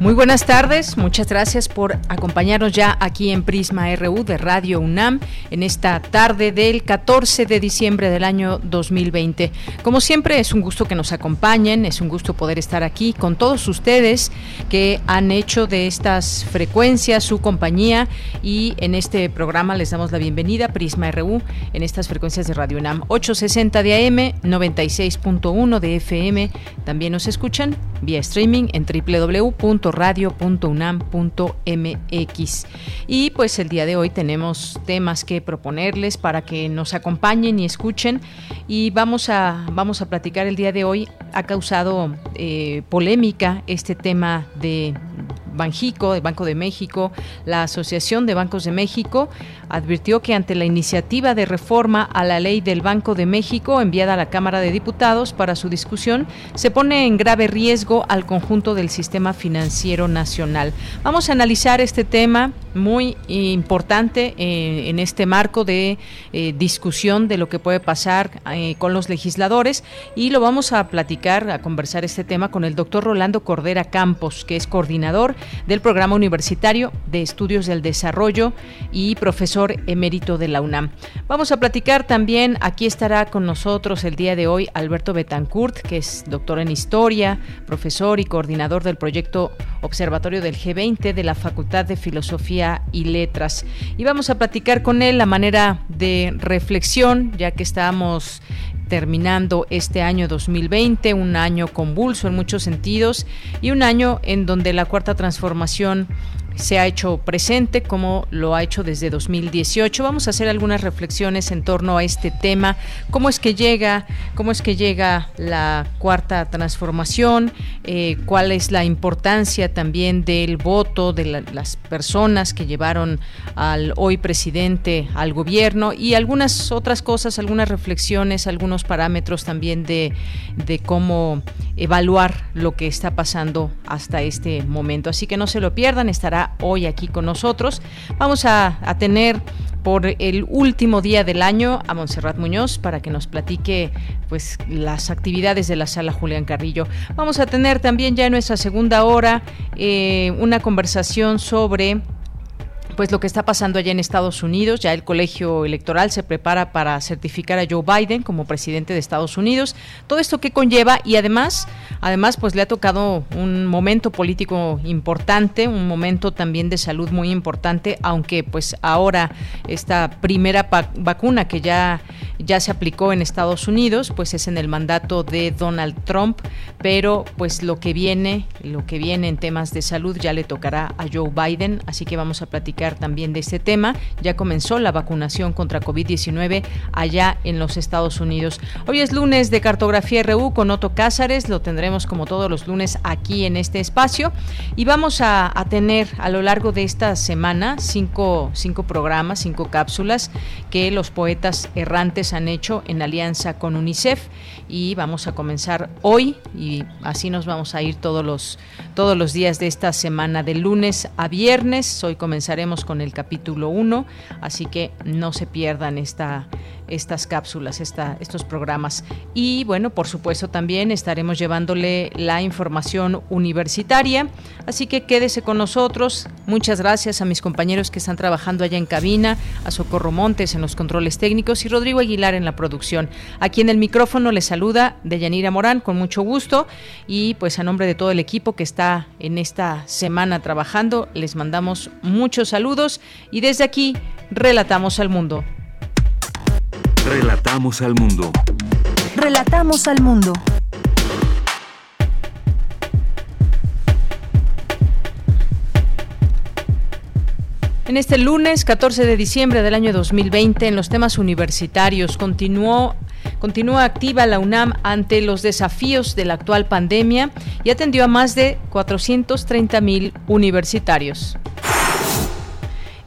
Muy buenas tardes, muchas gracias por acompañarnos ya aquí en Prisma RU de Radio UNAM en esta tarde del 14 de diciembre del año 2020. Como siempre es un gusto que nos acompañen, es un gusto poder estar aquí con todos ustedes que han hecho de estas frecuencias su compañía y en este programa les damos la bienvenida Prisma RU en estas frecuencias de Radio UNAM 860 de AM, 96.1 de FM. También nos escuchan vía streaming en www radio.unam.mx. Y pues el día de hoy tenemos temas que proponerles para que nos acompañen y escuchen. Y vamos a, vamos a platicar el día de hoy. Ha causado eh, polémica este tema de Banjico, el Banco de México, la Asociación de Bancos de México, advirtió que ante la iniciativa de reforma a la ley del Banco de México enviada a la Cámara de Diputados para su discusión, se pone en grave riesgo al conjunto del sistema financiero nacional. Vamos a analizar este tema muy importante eh, en este marco de eh, discusión de lo que puede pasar eh, con los legisladores y lo vamos a platicar, a conversar este tema con el doctor Rolando Cordera Campos, que es coordinador del Programa Universitario de Estudios del Desarrollo y profesor emérito de la UNAM. Vamos a platicar también, aquí estará con nosotros el día de hoy Alberto Betancourt, que es doctor en Historia, profesor y coordinador del proyecto Observatorio del G20 de la Facultad de Filosofía y Letras. Y vamos a platicar con él la manera de reflexión, ya que estamos terminando este año 2020, un año convulso en muchos sentidos y un año en donde la cuarta transformación se ha hecho presente como lo ha hecho desde 2018. Vamos a hacer algunas reflexiones en torno a este tema, cómo es que llega, cómo es que llega la cuarta transformación, eh, cuál es la importancia también del voto de las personas que llevaron al hoy presidente al gobierno y algunas otras cosas, algunas reflexiones, algunos parámetros también de, de cómo evaluar lo que está pasando hasta este momento. Así que no se lo pierdan, estará hoy aquí con nosotros. Vamos a, tener por el último día del año a Montserrat Muñoz para que nos platique pues las actividades de la sala Julián Carrillo. Vamos a tener también ya en nuestra segunda hora eh, una conversación sobre pues lo que está pasando allá en Estados Unidos. Ya el colegio electoral se prepara para certificar a Joe Biden como presidente de Estados Unidos. Todo esto que conlleva y además, además pues le ha tocado un momento político importante, un momento también de salud muy importante, aunque pues ahora esta primera vacuna que ya ya se aplicó en Estados Unidos, pues es en el mandato de Donald Trump, pero pues lo que viene, lo que viene en temas de salud ya le tocará a Joe Biden, así que vamos a platicar también de este tema. Ya comenzó la vacunación contra COVID-19 allá en los Estados Unidos. Hoy es lunes de Cartografía RU con Otto Cázares, lo tendremos como todos los lunes aquí en este espacio y vamos a, tener a lo largo de esta semana cinco, cinco programas, cinco cápsulas que los poetas errantes han hecho en alianza con UNICEF y vamos a comenzar hoy y así nos vamos a ir todos los, todos los días de esta semana, de lunes a viernes. Hoy comenzaremos con el capítulo 1, así que no se pierdan esta, estas cápsulas, estos programas. Y bueno, por supuesto también estaremos llevándole la información universitaria, así que quédese con nosotros. Muchas gracias a mis compañeros que están trabajando allá en cabina, a Socorro Montes en los controles técnicos y Rodrigo Aguilar en la producción. Aquí en el micrófono les saluda Deyanira Morán con mucho gusto y pues a nombre de todo el equipo que está en esta semana trabajando, les mandamos muchos saludos y desde aquí relatamos al mundo. Relatamos al mundo. Relatamos al mundo. En este lunes 14 de diciembre del año 2020, en los temas universitarios, continuó, continúa activa la UNAM ante los desafíos de la actual pandemia y atendió a más de 430 mil universitarios.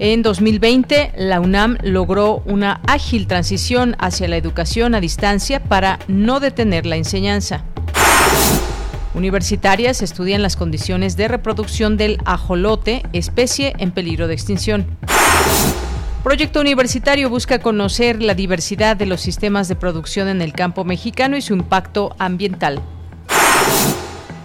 En 2020, la UNAM logró una ágil transición hacia la educación a distancia para no detener la enseñanza. Universitarias estudian las condiciones de reproducción del ajolote, especie en peligro de extinción. Proyecto Universitario busca conocer la diversidad de los sistemas de producción en el campo mexicano y su impacto ambiental.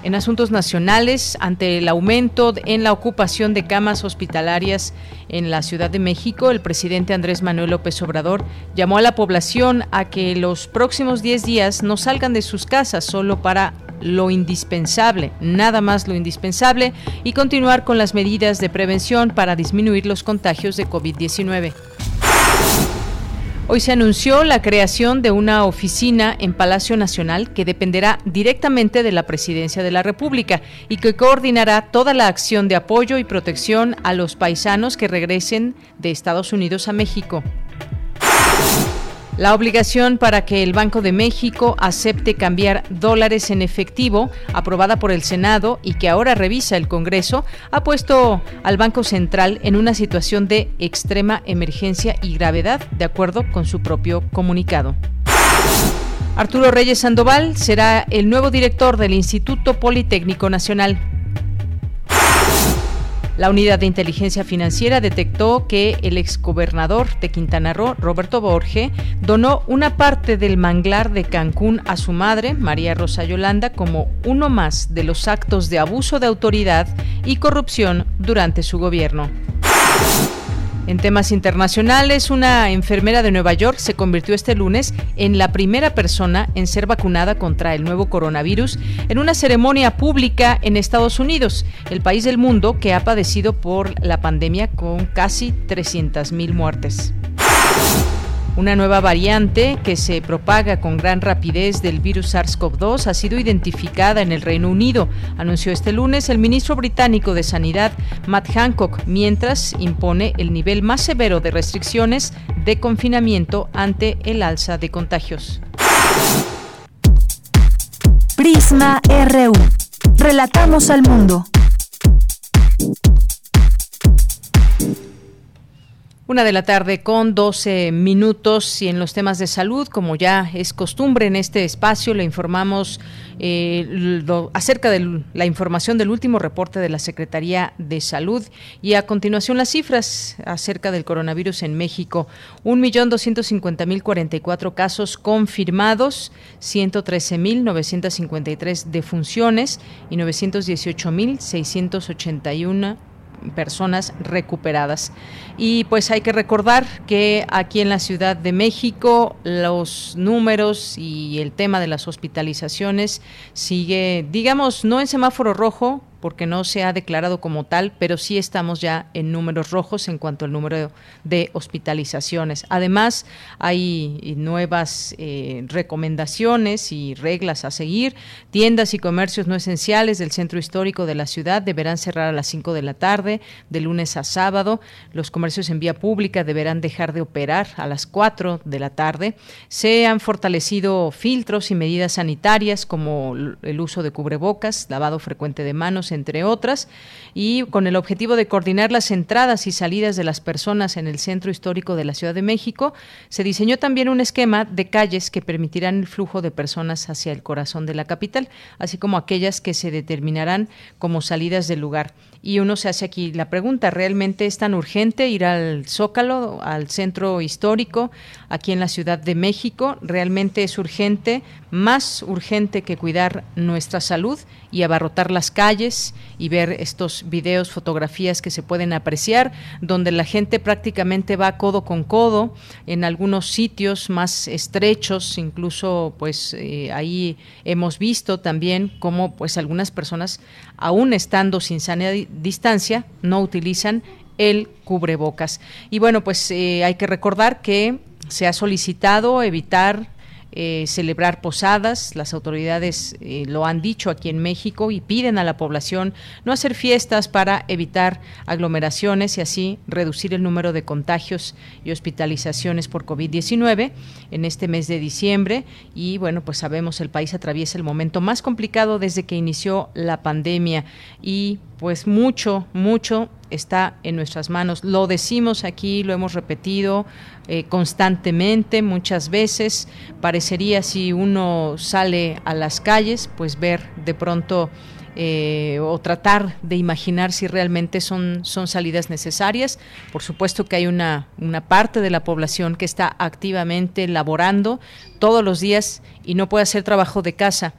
En asuntos nacionales, ante el aumento en la ocupación de camas hospitalarias en la Ciudad de México, el presidente Andrés Manuel López Obrador llamó a la población a que los próximos 10 días no salgan de sus casas solo para lo indispensable, nada más lo indispensable, y continuar con las medidas de prevención para disminuir los contagios de COVID-19. Hoy se anunció la creación de una oficina en Palacio Nacional que dependerá directamente de la Presidencia de la República y que coordinará toda la acción de apoyo y protección a los paisanos que regresen de Estados Unidos a México. La obligación para que el Banco de México acepte cambiar dólares en efectivo, aprobada por el Senado y que ahora revisa el Congreso, ha puesto al Banco Central en una situación de extrema emergencia y gravedad, de acuerdo con su propio comunicado. Arturo Reyes Sandoval será el nuevo director del Instituto Politécnico Nacional. La unidad de inteligencia financiera detectó que el exgobernador de Quintana Roo, Roberto Borge, donó una parte del manglar de Cancún a su madre, María Rosa Yolanda, como uno más de los actos de abuso de autoridad y corrupción durante su gobierno. En temas internacionales, una enfermera de Nueva York se convirtió este lunes en la primera persona en ser vacunada contra el nuevo coronavirus en una ceremonia pública en Estados Unidos, el país del mundo que ha padecido por la pandemia con casi 300.000 muertes. Una nueva variante que se propaga con gran rapidez del virus SARS-CoV-2 ha sido identificada en el Reino Unido, anunció este lunes el ministro británico de Sanidad, Matt Hancock, mientras impone el nivel más severo de restricciones de confinamiento ante el alza de contagios. Prisma RU. Relatamos al mundo. Una de la tarde con 12 minutos y en los temas de salud, como ya es costumbre en este espacio, le informamos eh, acerca de la información del último reporte de la Secretaría de Salud y a continuación las cifras acerca del coronavirus en México. 1.250.044 casos confirmados, 113.953 defunciones y 918.681 personas recuperadas. Y pues hay que recordar que aquí en la Ciudad de México los números y el tema de las hospitalizaciones sigue, digamos, no en semáforo rojo, porque no se ha declarado como tal, pero sí estamos ya en números rojos en cuanto al número de hospitalizaciones. Además, hay nuevas eh, recomendaciones y reglas a seguir. Tiendas y comercios no esenciales del centro histórico de la ciudad deberán cerrar a las 5 de la tarde, de lunes a sábado. Los comercios en vía pública deberán dejar de operar a las 4 de la tarde. Se han fortalecido filtros y medidas sanitarias como el uso de cubrebocas, lavado frecuente de manos, entre otras, y con el objetivo de coordinar las entradas y salidas de las personas en el centro histórico de la Ciudad de México, se diseñó también un esquema de calles que permitirán el flujo de personas hacia el corazón de la capital, así como aquellas que se determinarán como salidas del lugar. Y uno se hace aquí la pregunta, ¿realmente es tan urgente ir al Zócalo, al centro histórico, aquí en la Ciudad de México? ¿Realmente es urgente, más urgente que cuidar nuestra salud y abarrotar las calles y ver estos videos, fotografías que se pueden apreciar, donde la gente prácticamente va codo con codo en algunos sitios más estrechos, incluso pues eh, ahí hemos visto también cómo pues algunas personas aún estando sin sana distancia no utilizan el cubrebocas. Y bueno, pues eh, hay que recordar que se ha solicitado evitar eh, celebrar posadas. Las autoridades eh, lo han dicho aquí en México y piden a la población no hacer fiestas para evitar aglomeraciones y así reducir el número de contagios y hospitalizaciones por COVID-19 en este mes de diciembre. Y bueno, pues sabemos el país atraviesa el momento más complicado desde que inició la pandemia y pues mucho, mucho está en nuestras manos. Lo decimos aquí, lo hemos repetido eh, constantemente, muchas veces. Parecería si uno sale a las calles, pues ver de pronto eh, o tratar de imaginar si realmente son, son salidas necesarias. Por supuesto que hay una, una parte de la población que está activamente laborando todos los días y no puede hacer trabajo de casa.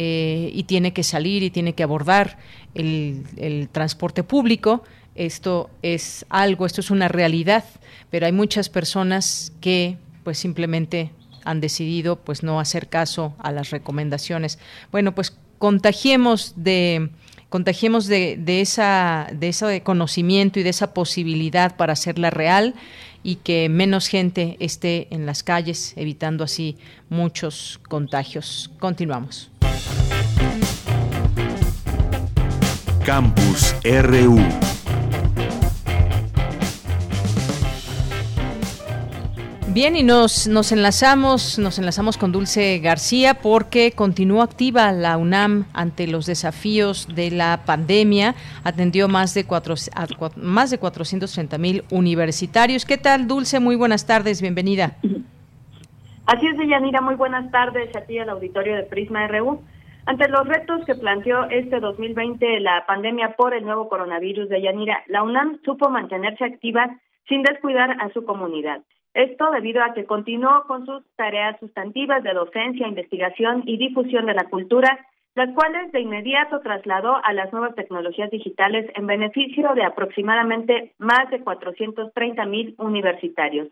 Eh, y tiene que salir y tiene que abordar el, el transporte público, esto es algo, esto es una realidad, pero hay muchas personas que pues simplemente han decidido pues no hacer caso a las recomendaciones. Bueno, pues contagiemos de contagiemos de, de, esa, de ese conocimiento y de esa posibilidad para hacerla real y que menos gente esté en las calles, evitando así muchos contagios. Continuamos. Campus RU. Bien, y nos, nos enlazamos, nos enlazamos con Dulce García porque continúa activa la UNAM ante los desafíos de la pandemia. Atendió más de, cuatro, más de 430 mil universitarios. ¿Qué tal, Dulce? Muy buenas tardes, bienvenida. Así es, Yanira, muy buenas tardes a ti al auditorio de Prisma RU. Ante los retos que planteó este 2020 la pandemia por el nuevo coronavirus de Yanira, la UNAM supo mantenerse activa sin descuidar a su comunidad. Esto debido a que continuó con sus tareas sustantivas de docencia, investigación y difusión de la cultura, las cuales de inmediato trasladó a las nuevas tecnologías digitales en beneficio de aproximadamente más de 430 mil universitarios.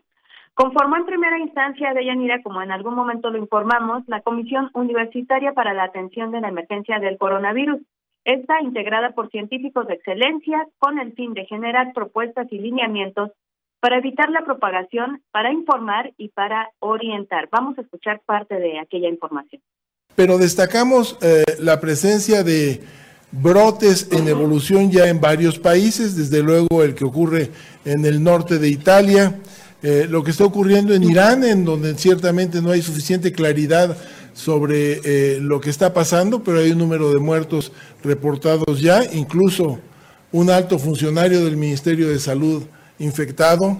Conformó en primera instancia de Yanira, como en algún momento lo informamos, la Comisión Universitaria para la Atención de la Emergencia del Coronavirus. Está integrada por científicos de excelencia con el fin de generar propuestas y lineamientos para evitar la propagación, para informar y para orientar. Vamos a escuchar parte de aquella información. Pero destacamos eh, la presencia de brotes en evolución ya en varios países, desde luego el que ocurre en el norte de Italia, eh, lo que está ocurriendo en Irán, en donde ciertamente no hay suficiente claridad sobre eh, lo que está pasando, pero hay un número de muertos reportados ya, incluso un alto funcionario del Ministerio de Salud infectado.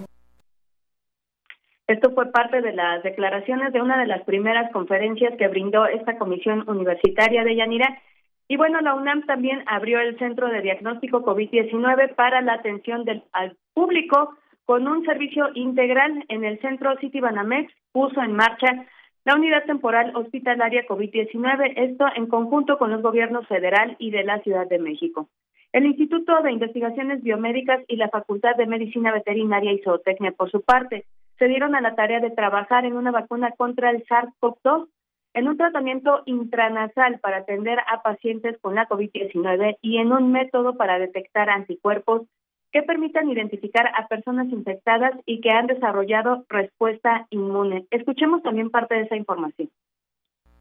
Esto fue parte de las declaraciones de una de las primeras conferencias que brindó esta comisión universitaria de Yanira. Y bueno, la UNAM también abrió el Centro de Diagnóstico COVID-19 para la atención del, al público con un servicio integral en el Centro City Banamex, puso en marcha la unidad temporal hospitalaria COVID-19, esto en conjunto con los gobiernos federal y de la Ciudad de México. El Instituto de Investigaciones Biomédicas y la Facultad de Medicina Veterinaria y Zootecnia, por su parte, se dieron a la tarea de trabajar en una vacuna contra el SARS-CoV-2 en un tratamiento intranasal para atender a pacientes con la COVID-19 y en un método para detectar anticuerpos que permitan identificar a personas infectadas y que han desarrollado respuesta inmune. Escuchemos también parte de esa información.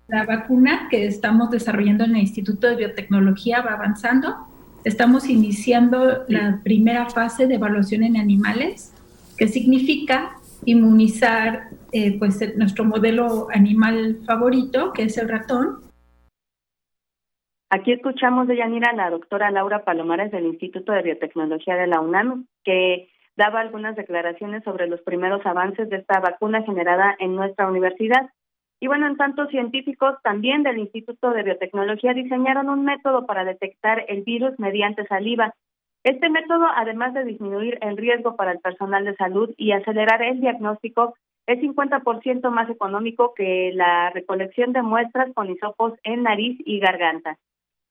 La vacuna que estamos desarrollando en el Instituto de Biotecnología va avanzando estamos iniciando la primera fase de evaluación en animales, que significa inmunizar eh, pues, nuestro modelo animal favorito, que es el ratón. Aquí escuchamos de Yanira a la doctora Laura Palomares del Instituto de Biotecnología de la UNAM, que daba algunas declaraciones sobre los primeros avances de esta vacuna generada en nuestra universidad. Y bueno, en tanto, científicos también del Instituto de Biotecnología diseñaron un método para detectar el virus mediante saliva. Este método, además de disminuir el riesgo para el personal de salud y acelerar el diagnóstico, es 50% más económico que la recolección de muestras con hisopos en nariz y garganta.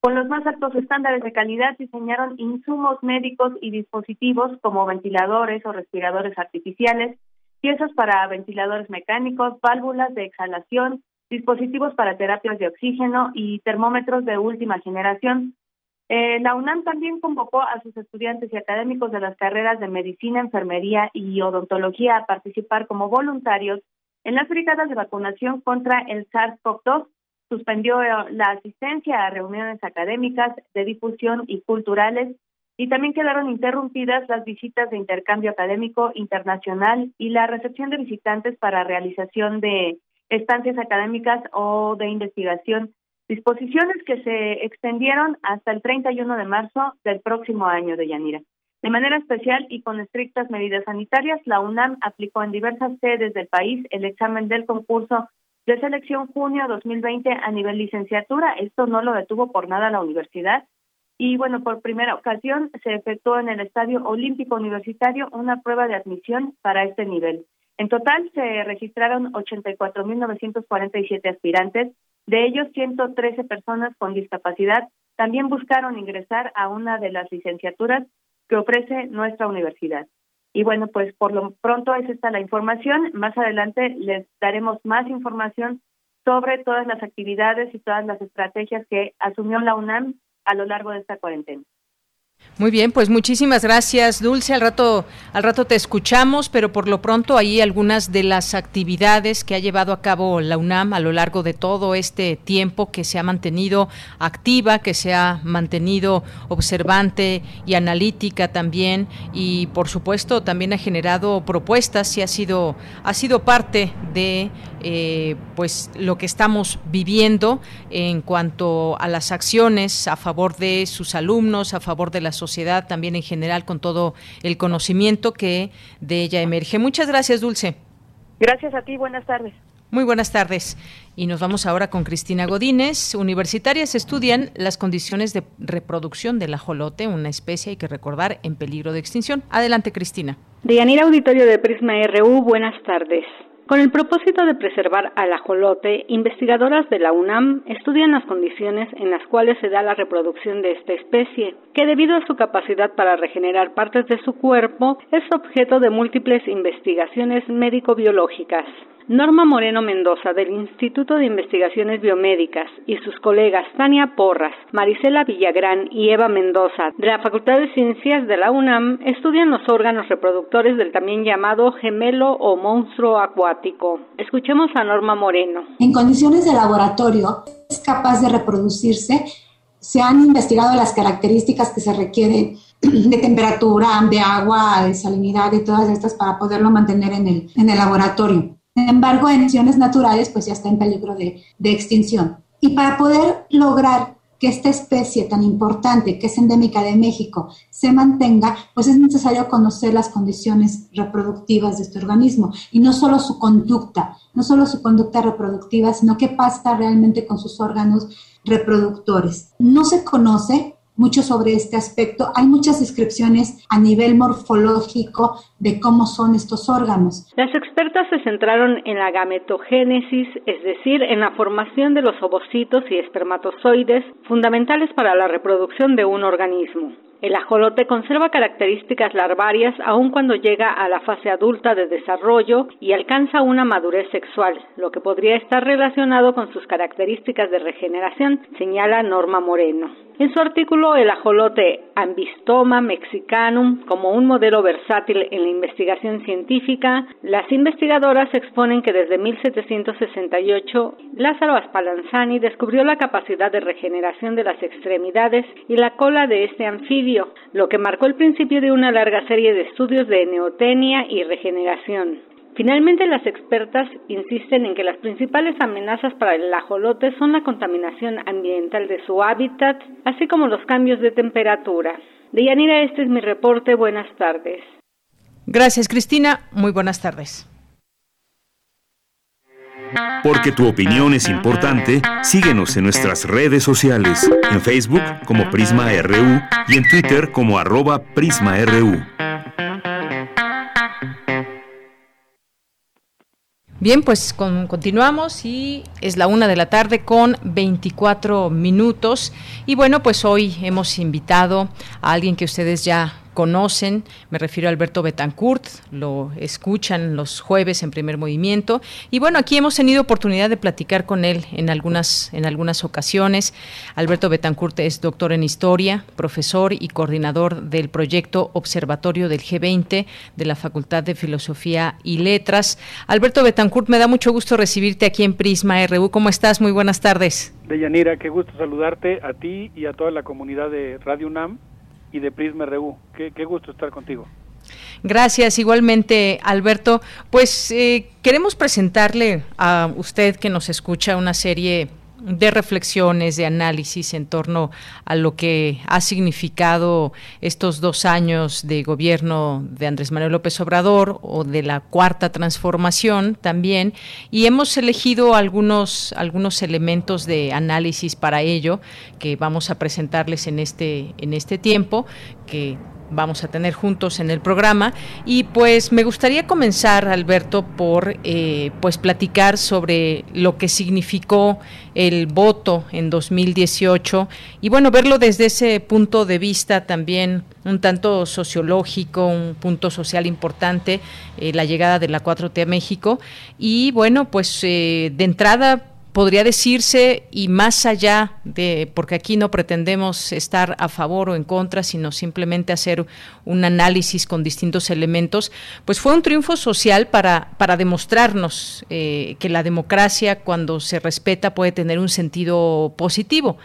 Con los más altos estándares de calidad diseñaron insumos médicos y dispositivos como ventiladores o respiradores artificiales, piezas para ventiladores mecánicos, válvulas de exhalación, dispositivos para terapias de oxígeno y termómetros de última generación. Eh, la UNAM también convocó a sus estudiantes y académicos de las carreras de medicina, enfermería y odontología a participar como voluntarios en las brigadas de vacunación contra el SARS-CoV-2, suspendió eh, la asistencia a reuniones académicas, de difusión y culturales, y también quedaron interrumpidas las visitas de intercambio académico internacional y la recepción de visitantes para realización de estancias académicas o de investigación, disposiciones que se extendieron hasta el 31 de marzo del próximo año de Yanira. De manera especial y con estrictas medidas sanitarias, la UNAM aplicó en diversas sedes del país el examen del concurso de selección junio 2020 a nivel licenciatura. Esto no lo detuvo por nada la universidad. Y bueno, por primera ocasión se efectuó en el Estadio Olímpico Universitario una prueba de admisión para este nivel. En total se registraron 84.947 aspirantes, de ellos 113 personas con discapacidad también buscaron ingresar a una de las licenciaturas que ofrece nuestra universidad. Y bueno, pues por lo pronto es esta la información. Más adelante les daremos más información sobre todas las actividades y todas las estrategias que asumió la UNAM a lo largo de esta cuarentena. Muy bien, pues muchísimas gracias, Dulce. Al rato, al rato te escuchamos, pero por lo pronto ahí algunas de las actividades que ha llevado a cabo la UNAM a lo largo de todo este tiempo que se ha mantenido activa, que se ha mantenido observante y analítica también, y por supuesto también ha generado propuestas y ha sido, ha sido parte de eh, pues lo que estamos viviendo en cuanto a las acciones a favor de sus alumnos, a favor de la sociedad también en general con todo el conocimiento que de ella emerge. Muchas gracias, Dulce. Gracias a ti, buenas tardes. Muy buenas tardes. Y nos vamos ahora con Cristina Godínez. Universitarias estudian las condiciones de reproducción del ajolote, una especie, hay que recordar, en peligro de extinción. Adelante, Cristina. Deyanira Auditorio de Prisma RU, buenas tardes. Con el propósito de preservar al ajolote, investigadoras de la UNAM estudian las condiciones en las cuales se da la reproducción de esta especie, que debido a su capacidad para regenerar partes de su cuerpo es objeto de múltiples investigaciones médico-biológicas. Norma Moreno Mendoza del Instituto de Investigaciones Biomédicas y sus colegas Tania Porras, Marisela Villagrán y Eva Mendoza de la Facultad de Ciencias de la UNAM estudian los órganos reproductores del también llamado gemelo o monstruo acuático. Escuchemos a Norma Moreno. En condiciones de laboratorio es capaz de reproducirse. Se han investigado las características que se requieren de temperatura, de agua, de salinidad y todas estas para poderlo mantener en el, en el laboratorio. Sin embargo, en acciones naturales, pues ya está en peligro de, de extinción. Y para poder lograr que esta especie tan importante, que es endémica de México, se mantenga, pues es necesario conocer las condiciones reproductivas de este organismo y no solo su conducta, no solo su conducta reproductiva, sino qué pasa realmente con sus órganos reproductores. No se conoce mucho sobre este aspecto. Hay muchas descripciones a nivel morfológico de cómo son estos órganos. Las expertas se centraron en la gametogénesis, es decir, en la formación de los ovocitos y espermatozoides fundamentales para la reproducción de un organismo. El ajolote conserva características larvarias aun cuando llega a la fase adulta de desarrollo y alcanza una madurez sexual, lo que podría estar relacionado con sus características de regeneración, señala Norma Moreno. En su artículo El ajolote Ambistoma mexicanum como un modelo versátil en la investigación científica, las investigadoras exponen que desde 1768 Lázaro Spallanzani descubrió la capacidad de regeneración de las extremidades y la cola de este anfibio, lo que marcó el principio de una larga serie de estudios de neotenia y regeneración. Finalmente, las expertas insisten en que las principales amenazas para el ajolote son la contaminación ambiental de su hábitat, así como los cambios de temperatura. Deyanira, este es mi reporte. Buenas tardes. Gracias, Cristina. Muy buenas tardes. Porque tu opinión es importante, síguenos en nuestras redes sociales, en Facebook como Prisma RU y en Twitter como arroba PrismaRU. Bien, pues continuamos y es la una de la tarde con 24 minutos. Y bueno, pues hoy hemos invitado a alguien que ustedes ya conocen, me refiero a Alberto Betancourt, lo escuchan los jueves en primer movimiento. Y bueno, aquí hemos tenido oportunidad de platicar con él en algunas, en algunas ocasiones. Alberto Betancourt es doctor en historia, profesor y coordinador del proyecto Observatorio del G20 de la Facultad de Filosofía y Letras. Alberto Betancourt, me da mucho gusto recibirte aquí en Prisma RU. ¿Cómo estás? Muy buenas tardes. Deyanira, qué gusto saludarte a ti y a toda la comunidad de Radio UNAM y de Prisma. Qué, gusto estar contigo. Gracias, igualmente Alberto. Pues eh, queremos presentarle a usted que nos escucha una serie de reflexiones, de análisis en torno a lo que ha significado estos dos años de gobierno de Andrés Manuel López Obrador o de la cuarta transformación también. Y hemos elegido algunos, algunos elementos de análisis para ello que vamos a presentarles en este, en este tiempo, que vamos a tener juntos en el programa. Y pues me gustaría comenzar, Alberto, por eh, pues platicar sobre lo que significó el voto en 2018 y bueno, verlo desde ese punto de vista también un tanto sociológico, un punto social importante, eh, la llegada de la 4T a México. Y bueno, pues eh, de entrada podría decirse, y más allá de, porque aquí no pretendemos estar a favor o en contra, sino simplemente hacer un análisis con distintos elementos, pues fue un triunfo social para, para demostrarnos eh, que la democracia, cuando se respeta, puede tener un sentido positivo.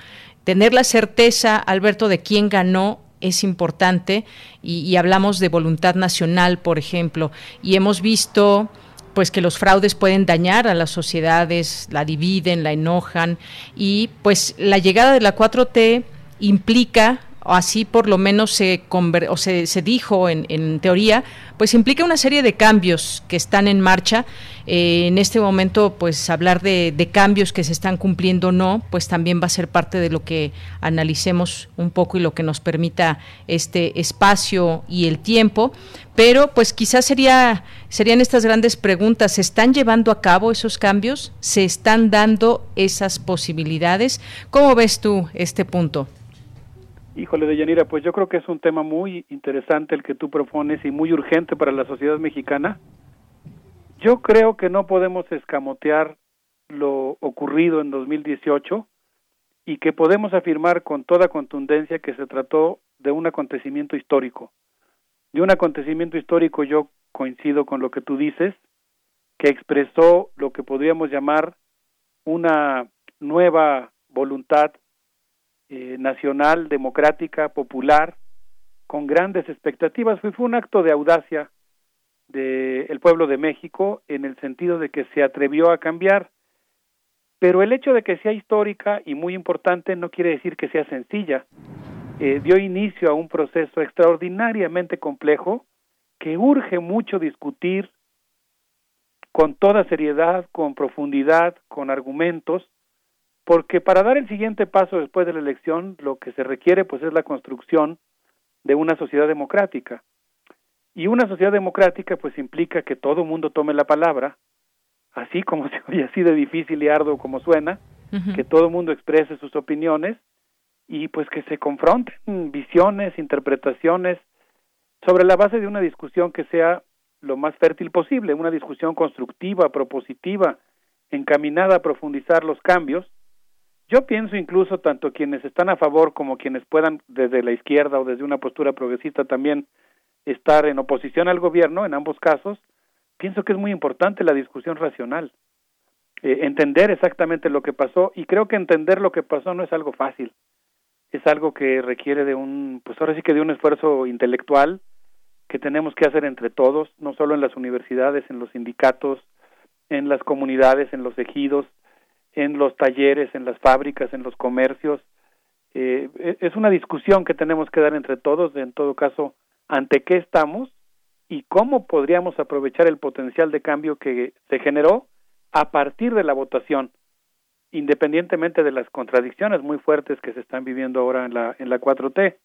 Tener la certeza, Alberto, de quién ganó es importante y, y hablamos de voluntad nacional, por ejemplo, y hemos visto pues que los fraudes pueden dañar a las sociedades, la dividen, la enojan y pues la llegada de la 4T implica así por lo menos se, o se, dijo en, teoría, pues implica una serie de cambios que están en marcha. Eh, en este momento, pues hablar de, de, cambios que se están cumpliendo o no, pues también va a ser parte de lo que analicemos un poco y lo que nos permita este espacio y el tiempo. Pero pues quizás sería, serían estas grandes preguntas. ¿Se están llevando a cabo esos cambios? ¿Se están dando esas posibilidades? ¿Cómo ves tú este punto? Híjole, de Yanira, pues yo creo que es un tema muy interesante el que tú propones y muy urgente para la sociedad mexicana. Yo creo que no podemos escamotear lo ocurrido en 2018 y que podemos afirmar con toda contundencia que se trató de un acontecimiento histórico. De un acontecimiento histórico yo coincido con lo que tú dices, que expresó lo que podríamos llamar una nueva voluntad eh, nacional, democrática, popular, con grandes expectativas. Fue, un acto de audacia del pueblo de México en el sentido de que se atrevió a cambiar. Pero el hecho de que sea histórica y muy importante no quiere decir que sea sencilla. Eh, dio inicio a un proceso extraordinariamente complejo que urge mucho discutir con toda seriedad, con profundidad, con argumentos, porque para dar el siguiente paso después de la elección lo que se requiere pues es la construcción de una sociedad democrática. Y una sociedad democrática pues implica que todo mundo tome la palabra, así como se oye así de difícil y arduo como suena, que todo mundo exprese sus opiniones y pues que se confronten visiones, interpretaciones sobre la base de una discusión que sea lo más fértil posible, una discusión constructiva, propositiva, encaminada a profundizar los cambios yo pienso incluso tanto quienes están a favor como quienes puedan desde la izquierda o desde una postura progresista también estar en oposición al gobierno, en ambos casos, pienso que es muy importante la discusión racional, eh, entender exactamente lo que pasó y creo que entender lo que pasó no es algo fácil, es algo que requiere de un, pues ahora sí que de un esfuerzo intelectual que tenemos que hacer entre todos, no solo en las universidades, en los sindicatos, en las comunidades, en los ejidos, en los talleres, en las fábricas, en los comercios. Eh, e, es una discusión que tenemos que dar entre todos, en todo caso, ante qué estamos y cómo podríamos aprovechar el potencial de cambio que se generó a partir de la votación, independientemente de las contradicciones muy fuertes que se están viviendo ahora en la, en la 4T.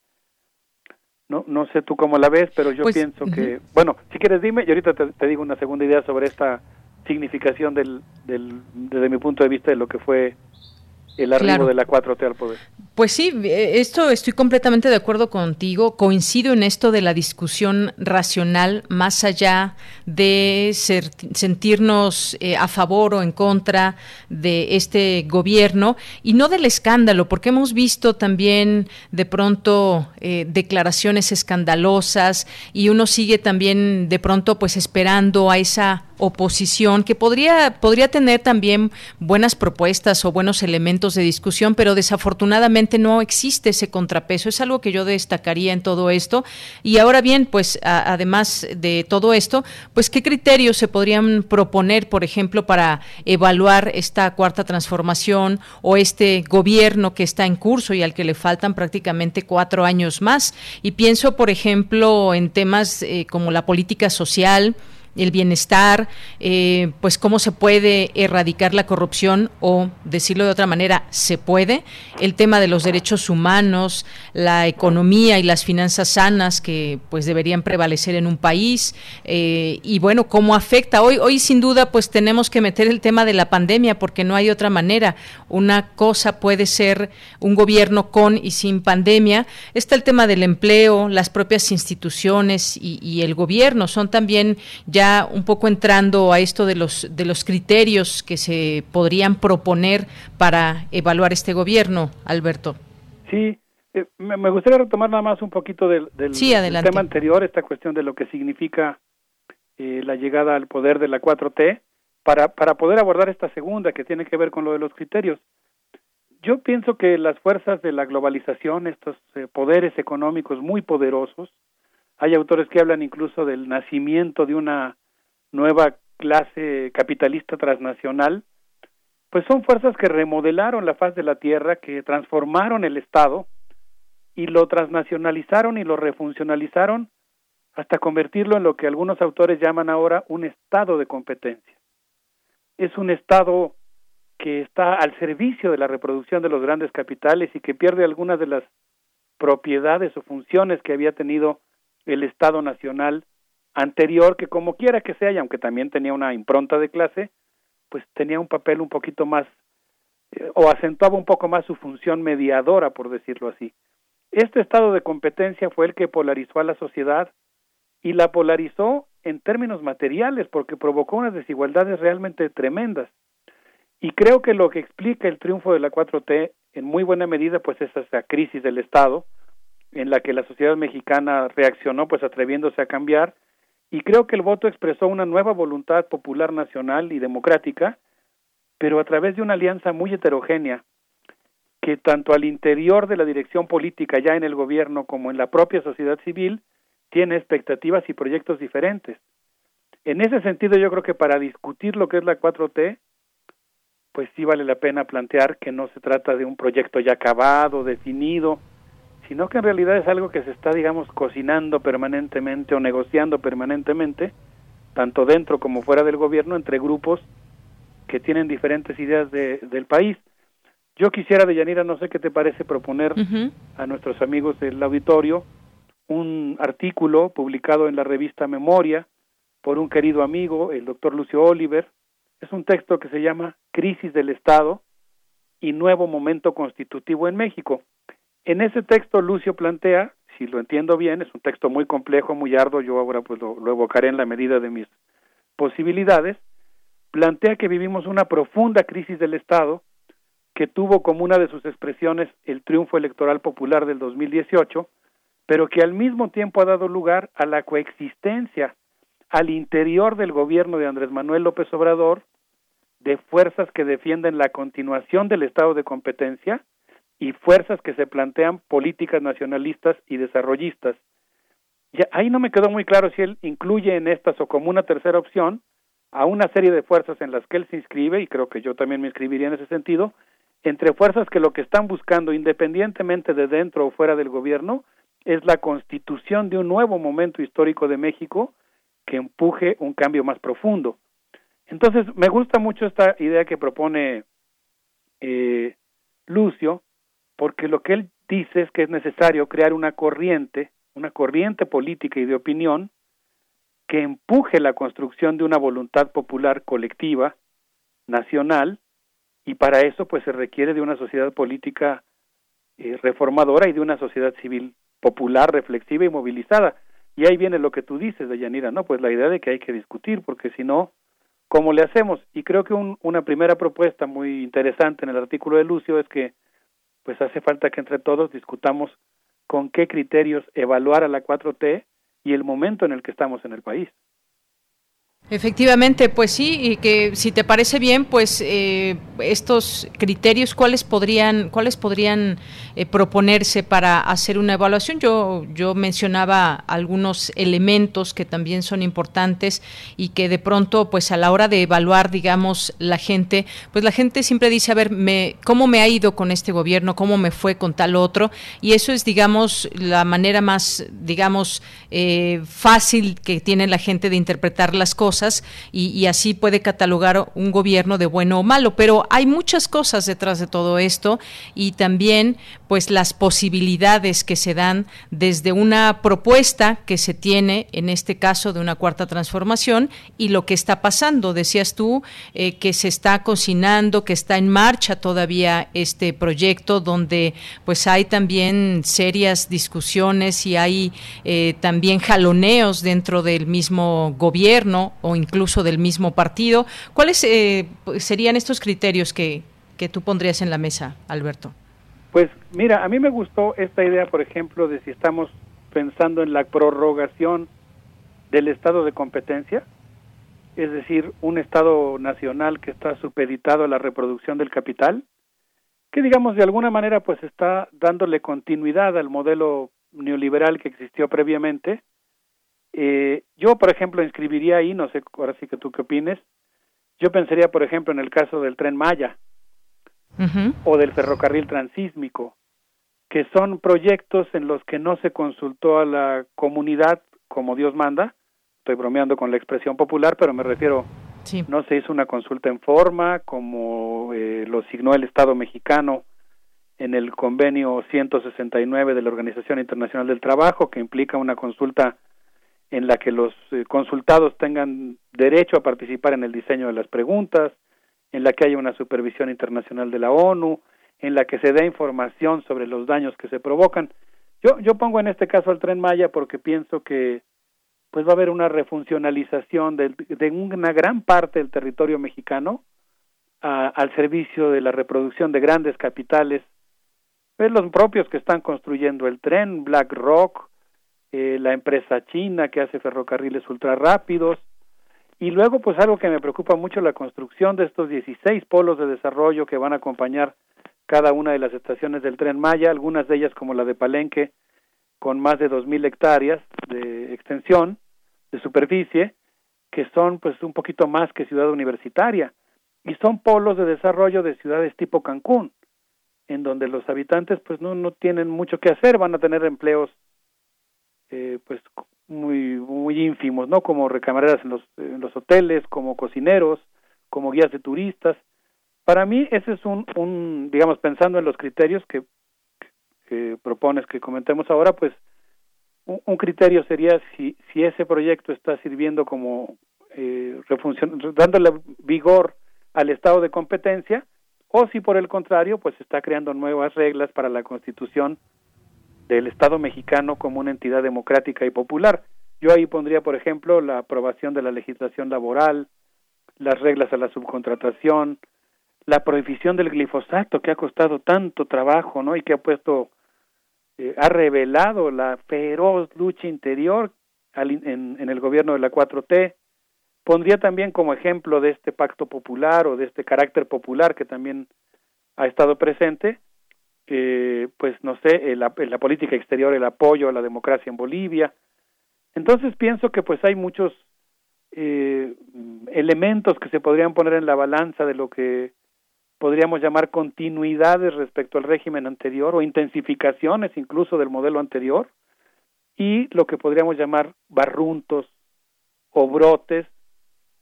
No, no sé tú cómo la ves, pero yo pues, pienso que, bueno, si quieres dime y ahorita te digo una segunda idea sobre esta significación del, del, desde mi punto de vista de lo que fue el arribo de la 4T al poder. Pues sí, eh, esto estoy completamente de acuerdo contigo. Coincido en esto de la discusión racional, más allá de sentirnos eh, a favor o en contra de este gobierno y no del escándalo, porque hemos visto también de pronto eh, declaraciones escandalosas y uno sigue también de pronto pues esperando a esa oposición que podría, podría tener también buenas propuestas o buenos elementos de discusión, pero desafortunadamente no existe ese contrapeso. Es algo que yo destacaría en todo esto. Y ahora bien, pues además de todo esto, pues qué criterios se podrían proponer, por ejemplo, para evaluar esta cuarta transformación o este gobierno que está en curso y al que le faltan prácticamente cuatro años más. Y pienso, por ejemplo, en temas eh, como la política social, el bienestar, eh, pues cómo se puede erradicar la corrupción o, decirlo de otra manera, se puede, el tema de los derechos humanos, la economía y las finanzas sanas que pues deberían prevalecer en un país eh, y bueno, cómo afecta. Hoy, hoy sin duda pues tenemos que meter el tema de la pandemia porque no hay otra manera. Una cosa puede ser un gobierno con y sin pandemia. Está el tema del empleo, las propias instituciones y, y el gobierno son también ya un poco entrando a esto de los, de los criterios que se podrían proponer para evaluar este gobierno, Alberto. Sí, eh, me, gustaría retomar nada más un poquito del, tema anterior, esta cuestión de lo que significa eh, la llegada al poder de la 4T, para, para poder abordar esta segunda que tiene que ver con lo de los criterios. Yo pienso que las fuerzas de la globalización, estos eh, poderes económicos muy poderosos, hay autores que hablan incluso del nacimiento de una nueva clase capitalista transnacional, pues son fuerzas que remodelaron la faz de la tierra, que transformaron el Estado y lo transnacionalizaron y lo refuncionalizaron hasta convertirlo en lo que algunos autores llaman ahora un estado de competencia. Es un estado que está al servicio de la reproducción de los grandes capitales y que pierde algunas de las propiedades o funciones que había tenido el Estado Nacional anterior, que como quiera que sea, y aunque también tenía una impronta de clase, pues tenía un papel un poquito más, eh, o acentuaba un poco más su función mediadora, por decirlo así. Este estado de competencia fue el que polarizó a la sociedad y la polarizó en términos materiales, porque provocó unas desigualdades realmente tremendas. Y creo que lo que explica el triunfo de la 4T en muy buena medida, pues es esa crisis del Estado, en la que la sociedad mexicana reaccionó pues atreviéndose a cambiar y creo que el voto expresó una nueva voluntad popular nacional y democrática, pero a través de una alianza muy heterogénea que tanto al interior de la dirección política ya en el gobierno como en la propia sociedad civil tiene expectativas y proyectos diferentes. En ese sentido yo creo que para discutir lo que es la 4T, pues sí vale la pena plantear que no se trata de un proyecto ya acabado, definido, sino que en realidad es algo que se está, digamos, cocinando permanentemente o negociando permanentemente, tanto dentro como fuera del gobierno, entre grupos que tienen diferentes ideas de, del país. Yo quisiera, Deyanira, no sé qué te parece proponer a nuestros amigos del auditorio un artículo publicado en la revista Memoria por un querido amigo, el doctor Lucio Oliver. Es un texto que se llama Crisis del Estado y Nuevo Momento Constitutivo en México. En ese texto Lucio plantea, si lo entiendo bien, es un texto muy complejo, muy arduo, yo ahora pues lo, evocaré en la medida de mis posibilidades, plantea que vivimos una profunda crisis del Estado que tuvo como una de sus expresiones el triunfo electoral popular del 2018, pero que al mismo tiempo ha dado lugar a la coexistencia al interior del gobierno de Andrés Manuel López Obrador de fuerzas que defienden la continuación del estado de competencia y fuerzas que se plantean políticas nacionalistas y desarrollistas. Y ahí no me quedó muy claro si él incluye en estas o como una tercera opción a una serie de fuerzas en las que él se inscribe, y creo que yo también me inscribiría en ese sentido, entre fuerzas que lo que están buscando, independientemente de dentro o fuera del gobierno, es la constitución de un nuevo momento histórico de México que empuje un cambio más profundo. Entonces, me gusta mucho esta idea que propone eh, Lucio, porque lo que él dice es que es necesario crear una corriente, una corriente política y de opinión que empuje la construcción de una voluntad popular colectiva, nacional, y para eso pues se requiere de una sociedad política eh, reformadora y de una sociedad civil popular, reflexiva y movilizada. Y ahí viene lo que tú dices, Deyanira, ¿no? Pues la idea de que hay que discutir, porque si no, ¿cómo le hacemos? Y creo que una primera propuesta muy interesante en el artículo de Lucio es que pues hace falta que entre todos discutamos con qué criterios evaluar a la 4T y el momento en el que estamos en el país. Efectivamente, pues sí, y que si te parece bien, pues eh, estos criterios, ¿cuáles podrían, cuáles podrían eh, proponerse para hacer una evaluación? Yo, yo mencionaba algunos elementos que también son importantes y que de pronto, pues a la hora de evaluar, digamos, la gente, pues la gente siempre dice, a ver, me, ¿cómo me ha ido con este gobierno? ¿Cómo me fue con tal otro? Y eso es, digamos, la manera más, digamos, eh, fácil que tiene la gente de interpretar las cosas y, así puede catalogar un gobierno de bueno o malo. Pero hay muchas cosas detrás de todo esto y también pues las posibilidades que se dan desde una propuesta que se tiene, en este caso de una cuarta transformación, y lo que está pasando. Decías tú eh, que se está cocinando, que está en marcha todavía este proyecto, donde pues hay también serias discusiones y hay eh, también jaloneos dentro del mismo gobierno o incluso del mismo partido. ¿Cuáles eh, serían estos criterios que, que tú pondrías en la mesa, Alberto? Pues mira, a mí me gustó esta idea, por ejemplo, de si estamos pensando en la prorrogación del estado de competencia, es decir, un estado nacional que está supeditado a la reproducción del capital, que digamos de alguna manera pues está dándole continuidad al modelo neoliberal que existió previamente, eh, yo, por ejemplo, inscribiría ahí, no sé, ahora sí que tú qué opines, yo pensaría, por ejemplo, en el caso del tren Maya o del ferrocarril transísmico, que son proyectos en los que no se consultó a la comunidad como Dios manda. Estoy bromeando con la expresión popular, pero me refiero, no se hizo una consulta en forma como eh, lo signó el Estado mexicano en el convenio 169 de la Organización Internacional del Trabajo, que implica una consulta en la que los eh, consultados tengan derecho a participar en el diseño de las preguntas, en la que haya una supervisión internacional de la ONU, en la que se dé información sobre los daños que se provocan. Yo, yo pongo en este caso al tren Maya porque pienso que pues va a haber una refuncionalización de, de una gran parte del territorio mexicano al servicio de la reproducción de grandes capitales, pues los propios que están construyendo el tren, BlackRock, eh, la empresa china que hace ferrocarriles ultra rápidos, y luego pues algo que me preocupa mucho, la construcción de estos 16 polos de desarrollo que van a acompañar cada una de las estaciones del tren Maya, algunas de ellas como la de Palenque, con más de 2.000 hectáreas de extensión, de superficie, que son pues un poquito más que ciudad universitaria, y son polos de desarrollo de ciudades tipo Cancún, en donde los habitantes pues no, no tienen mucho que hacer, van a tener empleos eh, pues muy muy ínfimos, ¿no? Como recamareras en los, en los hoteles, como cocineros, como guías de turistas. Para mí ese es un, un digamos, pensando en los criterios que, que propones que comentemos ahora, pues un, criterio sería si, si ese proyecto está sirviendo como eh, dándole vigor al estado de competencia o si por el contrario pues está creando nuevas reglas para la constitución del Estado mexicano como una entidad democrática y popular. Yo ahí pondría, por ejemplo, la aprobación de la legislación laboral, las reglas a la subcontratación, la prohibición del glifosato que ha costado tanto trabajo, ¿no? Y que ha puesto, eh, ha revelado la feroz lucha interior en, en el gobierno de la 4T. Pondría también como ejemplo de este pacto popular o de este carácter popular que también ha estado presente, eh, pues no sé, la, la política exterior, el apoyo a la democracia en Bolivia. Entonces pienso que pues hay muchos eh, elementos que se podrían poner en la balanza de lo que podríamos llamar continuidades respecto al régimen anterior o intensificaciones incluso del modelo anterior y lo que podríamos llamar barruntos o brotes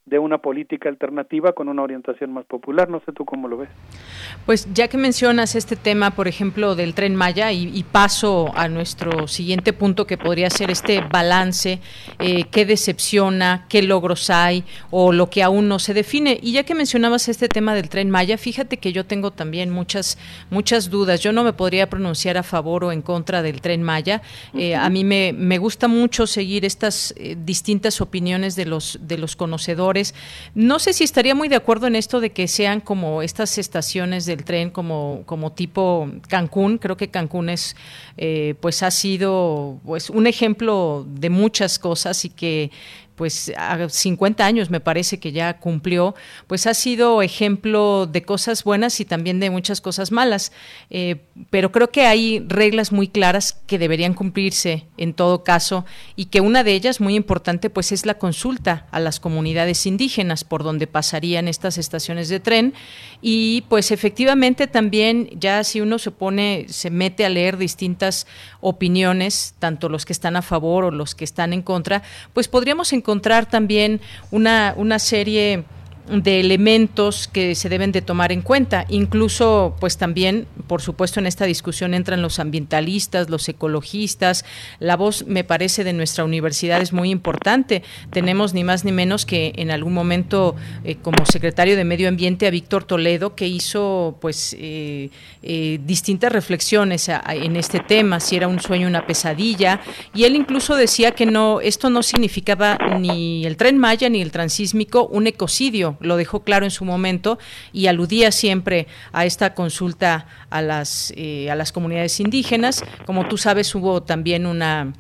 de una política alternativa con una orientación más popular. No sé tú cómo lo ves. Pues ya que mencionas este tema, por ejemplo, del tren Maya, y, paso a nuestro siguiente punto que podría ser este balance, eh, qué decepciona, qué logros hay o lo que aún no se define. Y ya que mencionabas este tema del tren Maya, fíjate que yo tengo también muchas, muchas dudas. Yo no me podría pronunciar a favor o en contra del tren Maya. Eh, a mí me, me, gusta mucho seguir estas eh, distintas opiniones de los, de los conocedores no sé si estaría muy de acuerdo en esto de que sean como estas estaciones del tren como, como tipo Cancún. Creo que Cancún es, eh, pues ha sido pues un ejemplo de muchas cosas y que pues a 50 años me parece que ya cumplió, pues ha sido ejemplo de cosas buenas y también de muchas cosas malas. Eh, pero creo que hay reglas muy claras que deberían cumplirse en todo caso y que una de ellas, muy importante, pues es la consulta a las comunidades indígenas por donde pasarían estas estaciones de tren y pues efectivamente también ya si uno se pone, se mete a leer distintas opiniones, tanto los que están a favor o los que están en contra, pues podríamos encontrar también una, una serie de elementos que se deben de tomar en cuenta. Incluso, pues también, por supuesto, en esta discusión entran los ambientalistas, los ecologistas. La voz, me parece, de nuestra universidad es muy importante. Tenemos ni más ni menos que en algún momento eh, como secretario de Medio Ambiente a Víctor Toledo, que hizo pues eh, eh, distintas reflexiones en este tema, si era un sueño, una pesadilla. Y él incluso decía que no, esto no significaba ni el tren Maya ni el transísmico un ecocidio lo dejó claro en su momento y aludía siempre a esta consulta a las, eh, a las comunidades indígenas. Como tú sabes, hubo también una...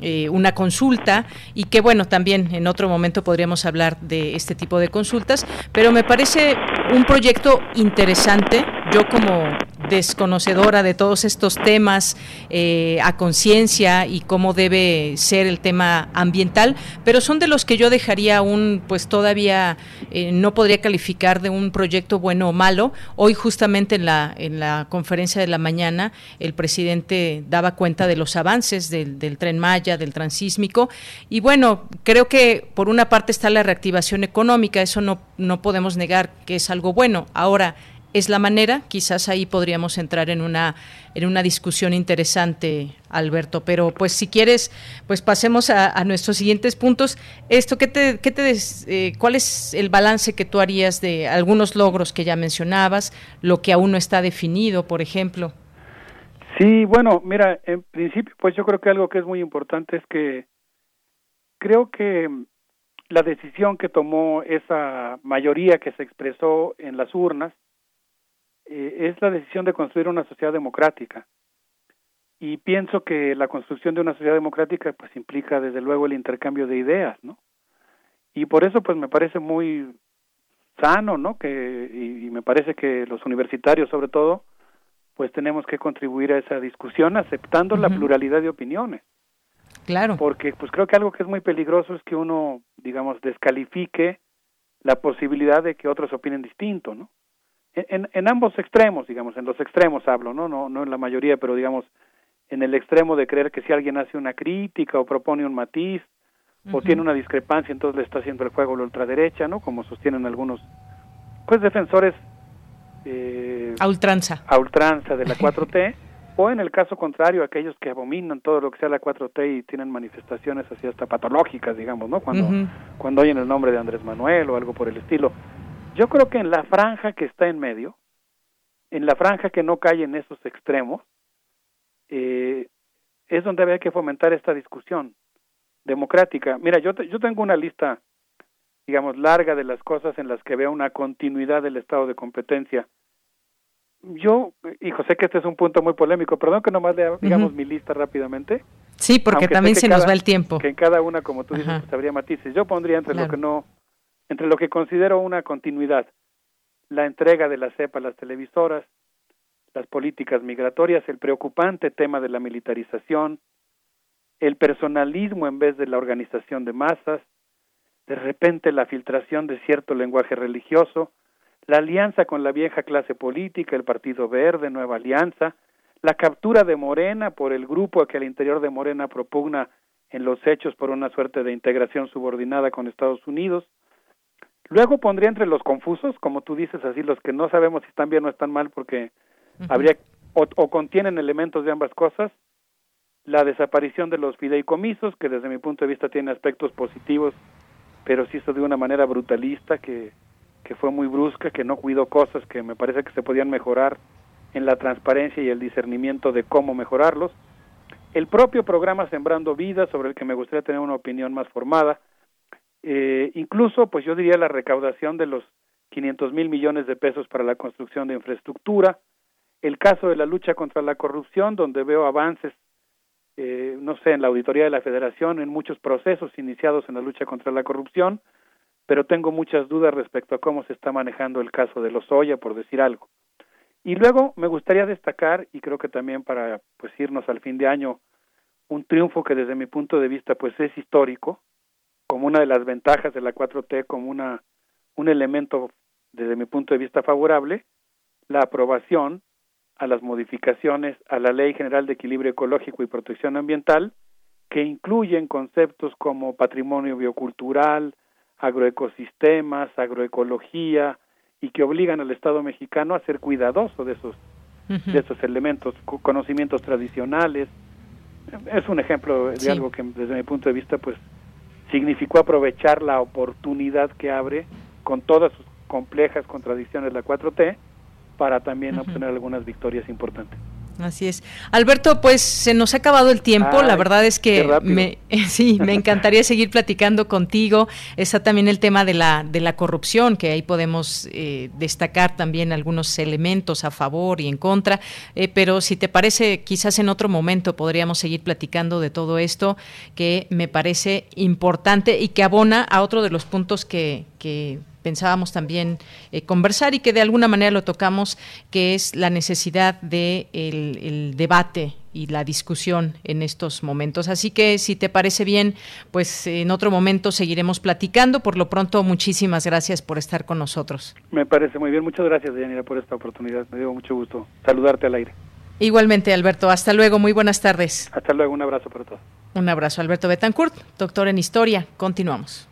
Eh, una consulta y que bueno, también en otro momento podríamos hablar de este tipo de consultas, pero me parece un proyecto interesante. Yo como desconocedora de todos estos temas eh, a conciencia y cómo debe ser el tema ambiental, pero son de los que yo dejaría un, pues todavía eh, no podría calificar de un proyecto bueno o malo. Hoy justamente en la, en la conferencia de la mañana el presidente daba cuenta de los avances del, tren Maya, del transísmico, y bueno, creo que por una parte está la reactivación económica, eso no, no podemos negar que es algo bueno. Ahora, es la manera, quizás ahí podríamos entrar en una en una discusión interesante, Alberto. Pero pues si quieres, pues pasemos a, nuestros siguientes puntos. Esto, ¿qué te, qué te eh, ¿cuál es el balance que tú harías de algunos logros que ya mencionabas, lo que aún no está definido, por ejemplo? Sí, bueno, mira, en principio, pues yo creo que algo que es muy importante es que creo que la decisión que tomó esa mayoría que se expresó en las urnas eh, es la decisión de construir una sociedad democrática. Y pienso que la construcción de una sociedad democrática pues implica desde luego el intercambio de ideas, ¿no? Y por eso pues me parece muy sano, ¿no? Que y, me parece que los universitarios sobre todo pues tenemos que contribuir a esa discusión aceptando la pluralidad de opiniones. Claro. Porque pues creo que algo que es muy peligroso es que uno, digamos, descalifique la posibilidad de que otros opinen distinto, ¿no? En, en ambos extremos, digamos, en los extremos hablo, ¿no? No, no en la mayoría, pero digamos, en el extremo de creer que si alguien hace una crítica o propone un matiz o tiene una discrepancia, entonces le está haciendo el juego a la ultraderecha, ¿no? Como sostienen algunos, pues, defensores eh, a ultranza. A ultranza de la 4T, o en el caso contrario, aquellos que abominan todo lo que sea la 4T y tienen manifestaciones así hasta patológicas, digamos, ¿no? Cuando, cuando oyen el nombre de Andrés Manuel o algo por el estilo. Yo creo que en la franja que está en medio, en la franja que no cae en esos extremos, eh, es donde había que fomentar esta discusión democrática. Mira, yo, yo tengo una lista, digamos, larga de las cosas en las que veo una continuidad del estado de competencia. Yo, hijo, sé que este es un punto muy polémico, perdón que nomás le digamos mi lista rápidamente. Sí, porque también se nos va el tiempo. Que en cada una, como tú dices, pues, habría matices. Yo pondría entre lo que no entre lo que considero una continuidad, la entrega de la CEPA a las televisoras, las políticas migratorias, el preocupante tema de la militarización, el personalismo en vez de la organización de masas, de repente la filtración de cierto lenguaje religioso, la alianza con la vieja clase política, el Partido Verde, Nueva Alianza, la captura de Morena por el grupo que al interior de Morena propugna en los hechos por una suerte de integración subordinada con Estados Unidos, Luego pondría entre los confusos, como tú dices, así los que no sabemos si están bien o están mal porque habría o, o, contienen elementos de ambas cosas, la desaparición de los fideicomisos, que desde mi punto de vista tiene aspectos positivos, pero sí hizo de una manera brutalista, que, que fue muy brusca, que no cuidó cosas que me parece que se podían mejorar en la transparencia y el discernimiento de cómo mejorarlos. El propio programa Sembrando Vida, sobre el que me gustaría tener una opinión más formada, eh, incluso, pues yo diría la recaudación de los 500 mil millones de pesos para la construcción de infraestructura, el caso de la lucha contra la corrupción, donde veo avances, eh, no sé, en la auditoría de la Federación, en muchos procesos iniciados en la lucha contra la corrupción, pero tengo muchas dudas respecto a cómo se está manejando el caso de los Oya, por decir algo. Y luego me gustaría destacar, y creo que también para pues irnos al fin de año, un triunfo que desde mi punto de vista pues es histórico, como una de las ventajas de la 4T, como una, un elemento desde mi punto de vista favorable, la aprobación a las modificaciones a la Ley General de Equilibrio Ecológico y Protección Ambiental, que incluyen conceptos como patrimonio biocultural, agroecosistemas, agroecología, y que obligan al Estado mexicano a ser cuidadoso de esos, de esos elementos, conocimientos tradicionales. Es un ejemplo de algo que desde mi punto de vista pues significó aprovechar la oportunidad que abre con todas sus complejas contradicciones la 4T para también obtener algunas victorias importantes. Así es. Alberto, pues se nos ha acabado el tiempo. la verdad es que me, sí, me encantaría seguir platicando contigo. Está también el tema de la, de la corrupción, que ahí podemos eh, destacar también algunos elementos a favor y en contra. Eh, pero si te parece, quizás en otro momento podríamos seguir platicando de todo esto, que me parece importante y que abona a otro de los puntos que, que pensábamos también eh, conversar y que de alguna manera lo tocamos, que es la necesidad de el, debate y la discusión en estos momentos. Así que si te parece bien, pues en otro momento seguiremos platicando. Por lo pronto, muchísimas gracias por estar con nosotros. Me parece muy bien. Muchas gracias, Yanira, por esta oportunidad. Me dio mucho gusto saludarte al aire. Igualmente, Alberto. Hasta luego. Muy buenas tardes. Hasta luego. Un abrazo para todos. Un abrazo, Alberto Betancourt, doctor en historia. Continuamos.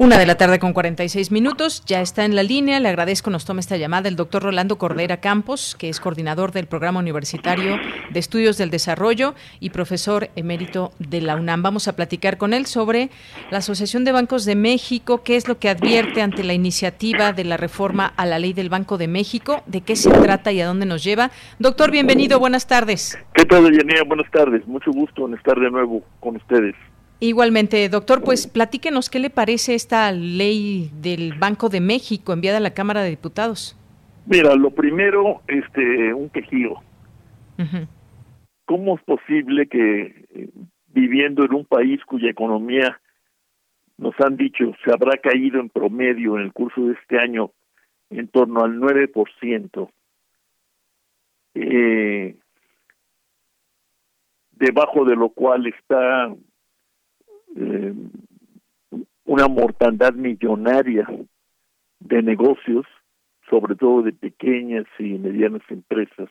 Una de la tarde con 46 minutos, ya está en la línea. Le agradezco, nos toma esta llamada el doctor Rolando Cordera Campos, que es coordinador del Programa Universitario de Estudios del Desarrollo y profesor emérito de la UNAM. Vamos a platicar con él sobre la Asociación de Bancos de México, qué es lo que advierte ante la iniciativa de la reforma a la ley del Banco de México, de qué se trata y a dónde nos lleva. Doctor, bienvenido, buenas tardes. ¿Qué tal, Yanía? Buenas tardes, mucho gusto en estar de nuevo con ustedes. Igualmente, doctor, pues platíquenos qué le parece esta ley del Banco de México enviada a la Cámara de Diputados. Mira, lo primero, este, un quejío. ¿Cómo es posible que eh, viviendo en un país cuya economía nos han dicho se habrá caído en promedio en el curso de este año en torno al 9%, eh, debajo de lo cual está eh, una mortandad millonaria de negocios, sobre todo de pequeñas y medianas empresas,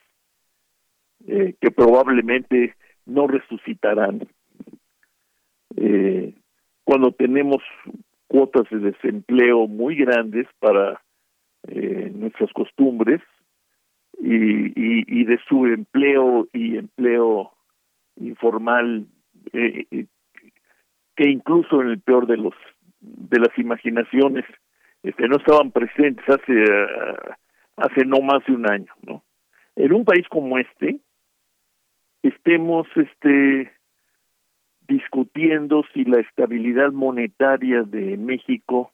eh, que probablemente no resucitarán. Eh, cuando tenemos cuotas de desempleo muy grandes para eh, nuestras costumbres y, y, de su empleo y empleo informal eh, que incluso en el peor de los de las imaginaciones este no estaban presentes hace hace no más de un año no en un país como este estemos este discutiendo si la estabilidad monetaria de México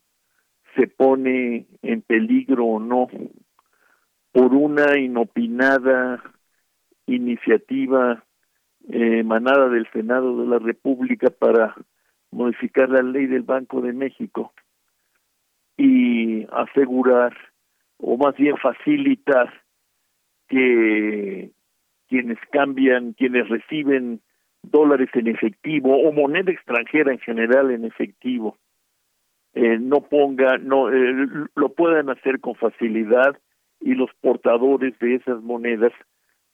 se pone en peligro o no por una inopinada iniciativa emanada del Senado de la República para modificar la ley del Banco de México y asegurar o más bien facilitar que quienes cambian, quienes reciben dólares en efectivo o moneda extranjera en general en efectivo eh, no ponga, no eh, lo puedan hacer con facilidad y los portadores de esas monedas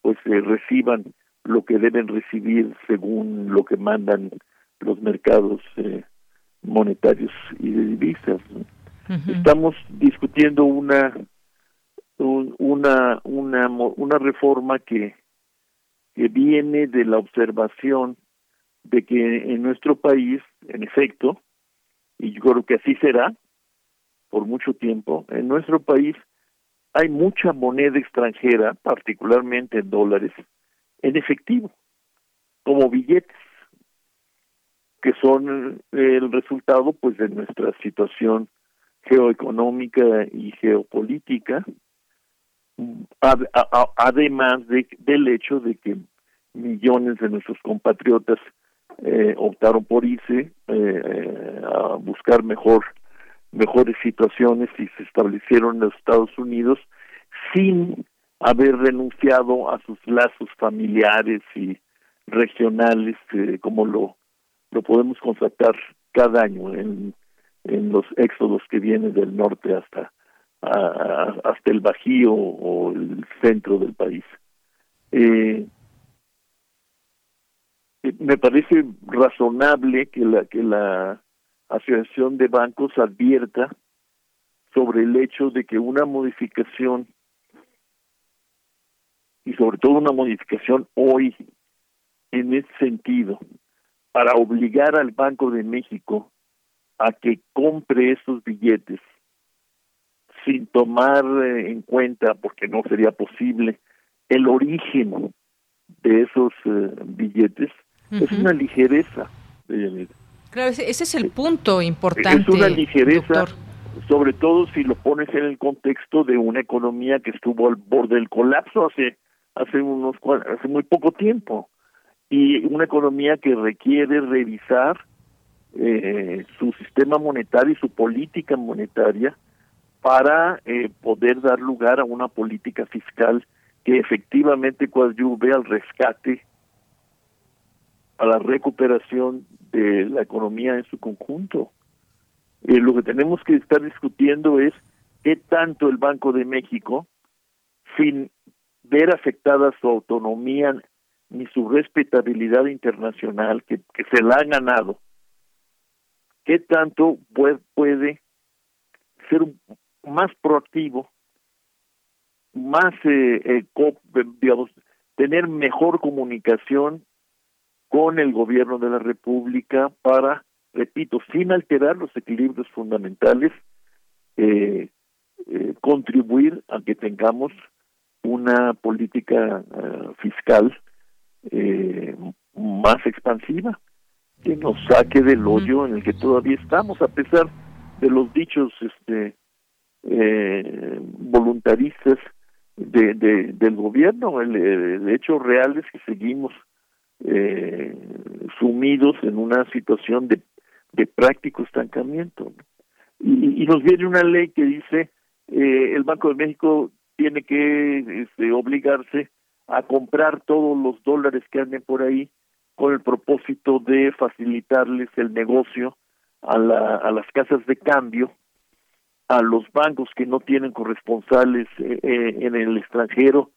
pues eh, reciban lo que deben recibir según lo que mandan los mercados monetarios y de divisas. Estamos discutiendo una una una una reforma que que viene de la observación de que en nuestro país, en efecto, y yo creo que así será por mucho tiempo, en nuestro país hay mucha moneda extranjera, particularmente en dólares, en efectivo, como billetes, que son el resultado pues de nuestra situación geoeconómica y geopolítica, además de, del hecho de que millones de nuestros compatriotas eh, optaron por irse eh, a buscar mejor mejores situaciones y se establecieron en los Estados Unidos sin haber renunciado a sus lazos familiares y regionales eh, como lo lo podemos constatar cada año en los éxodos que vienen del norte hasta hasta el Bajío o el centro del país. Eh, me parece razonable que la que la Asociación de Bancos advierta sobre el hecho de que una modificación y sobre todo una modificación hoy en ese sentido para obligar al Banco de México a que compre esos billetes sin tomar eh, en cuenta, porque no sería posible, el origen de esos eh, billetes, es una ligereza. Claro, ese, es el punto importante. Es una ligereza, sobre todo si lo pones en el contexto de una economía que estuvo al borde del colapso hace hace unos hace muy poco tiempo y una economía que requiere revisar eh, su sistema monetario y su política monetaria para eh, poder dar lugar a una política fiscal que efectivamente coadyuve al rescate, a la recuperación de la economía en su conjunto. Eh, lo que tenemos que estar discutiendo es qué tanto el Banco de México, sin ver afectada su autonomía ni su respetabilidad internacional, que, se la ha ganado, qué tanto puede, ser más proactivo más, eh, eh digamos, tener mejor comunicación con el gobierno de la República para, repito, sin alterar los equilibrios fundamentales, eh, eh, contribuir a que tengamos una política fiscal más expansiva que nos saque del hoyo en el que todavía estamos a pesar de los dichos este voluntaristas de, de, del gobierno. El, el, hecho real es que seguimos eh, sumidos en una situación de, de práctico estancamiento. Y, y, nos viene una ley que dice eh, el Banco de México tiene que este, obligarse a comprar todos los dólares que anden por ahí con el propósito de facilitarles el negocio a, la, a las casas de cambio a los bancos que no tienen corresponsales eh, eh, en el extranjero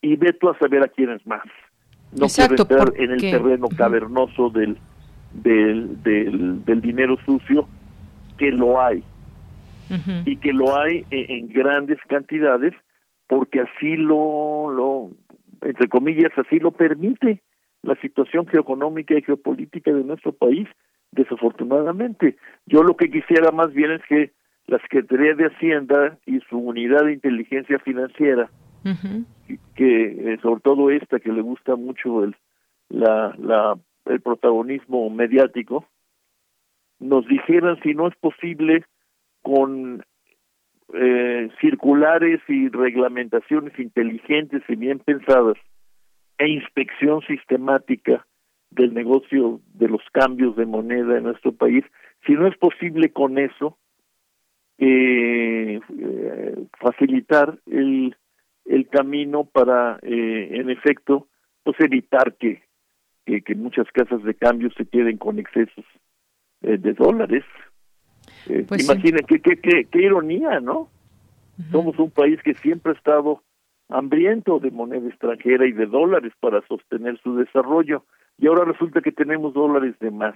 y ve tú a saber a quiénes más. No Exacto, quiero estar en el terreno cavernoso del, del, del, dinero sucio, que lo hay. Y que lo hay en, grandes cantidades porque así lo, lo, entre comillas, así lo permite la situación geoeconómica y geopolítica de nuestro país, desafortunadamente. Yo lo que quisiera más bien es que la Secretaría de Hacienda y su unidad de inteligencia financiera, que eh, sobre todo esta que le gusta mucho el, la, la, el protagonismo mediático, nos dijeran si no es posible con eh, circulares y reglamentaciones inteligentes y bien pensadas e inspección sistemática del negocio de los cambios de moneda en nuestro país, si no es posible con eso, eh, facilitar el, el camino para, eh, en efecto, pues evitar que, que, muchas casas de cambio se queden con excesos eh, de dólares. Eh, pues imaginen qué, qué, qué, ironía, ¿no? Somos un país que siempre ha estado hambriento de moneda extranjera y de dólares para sostener su desarrollo y ahora resulta que tenemos dólares de más.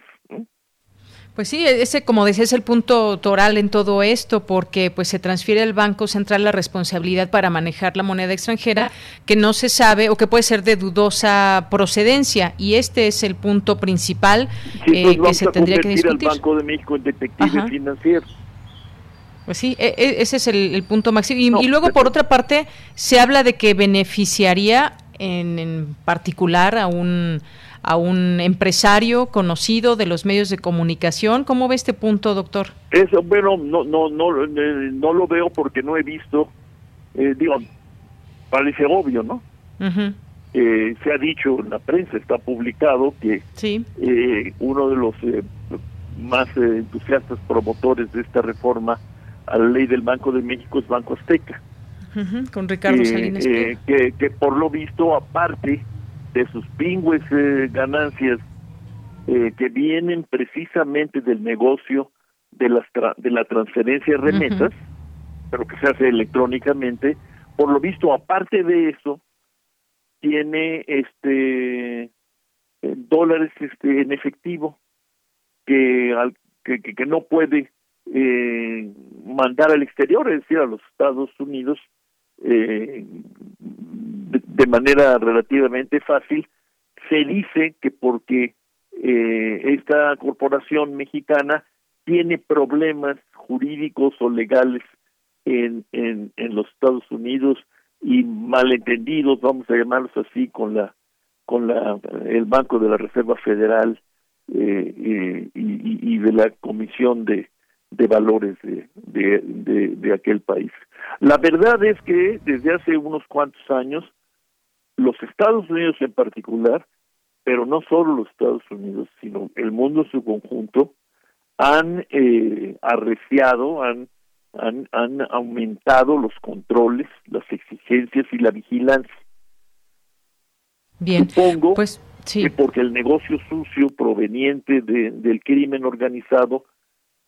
Pues sí, ese, como decía, es el punto toral en todo esto, porque pues se transfiere al Banco Central la responsabilidad para manejar la moneda extranjera que no se sabe o que puede ser de dudosa procedencia, y este es el punto principal eh, que se tendría que discutir. al Banco de México en detective financiero. Pues sí, e, e, ese es el, punto máximo. Y, luego, por otra parte, se habla de que beneficiaría en, en particular a un a un empresario conocido de los medios de comunicación. ¿Cómo ve este punto, doctor? Eso, bueno, no, no, no, eh, no lo veo porque no he visto, eh, digo, parece obvio, ¿no? Eh, se ha dicho en la prensa, está publicado que sí. uno de los más entusiastas promotores de esta reforma a la ley del Banco de México es Banco Azteca. con Ricardo Salinas. que, que por lo visto, aparte de sus pingües eh, ganancias eh, que vienen precisamente del negocio de, las de la transferencia de remesas, pero que se hace electrónicamente, por lo visto, aparte de eso, tiene este eh, dólares este en efectivo que, al, que, que, no puede mandar al exterior, es decir, a los Estados Unidos, eh, de, manera relativamente fácil, se dice que porque eh, esta corporación mexicana tiene problemas jurídicos o legales en, en, en los Estados Unidos y malentendidos, vamos a llamarlos así, con la con la el Banco de la Reserva Federal eh, y, y, de la Comisión de, de Valores de, de, de aquel país. La verdad es que desde hace unos cuantos años, los Estados Unidos en particular, pero no solo los Estados Unidos, sino el mundo en su conjunto, han eh, arreciado, han, han, han aumentado los controles, las exigencias y la vigilancia. Bien, Supongo pues, sí. que porque el negocio sucio proveniente de, del crimen organizado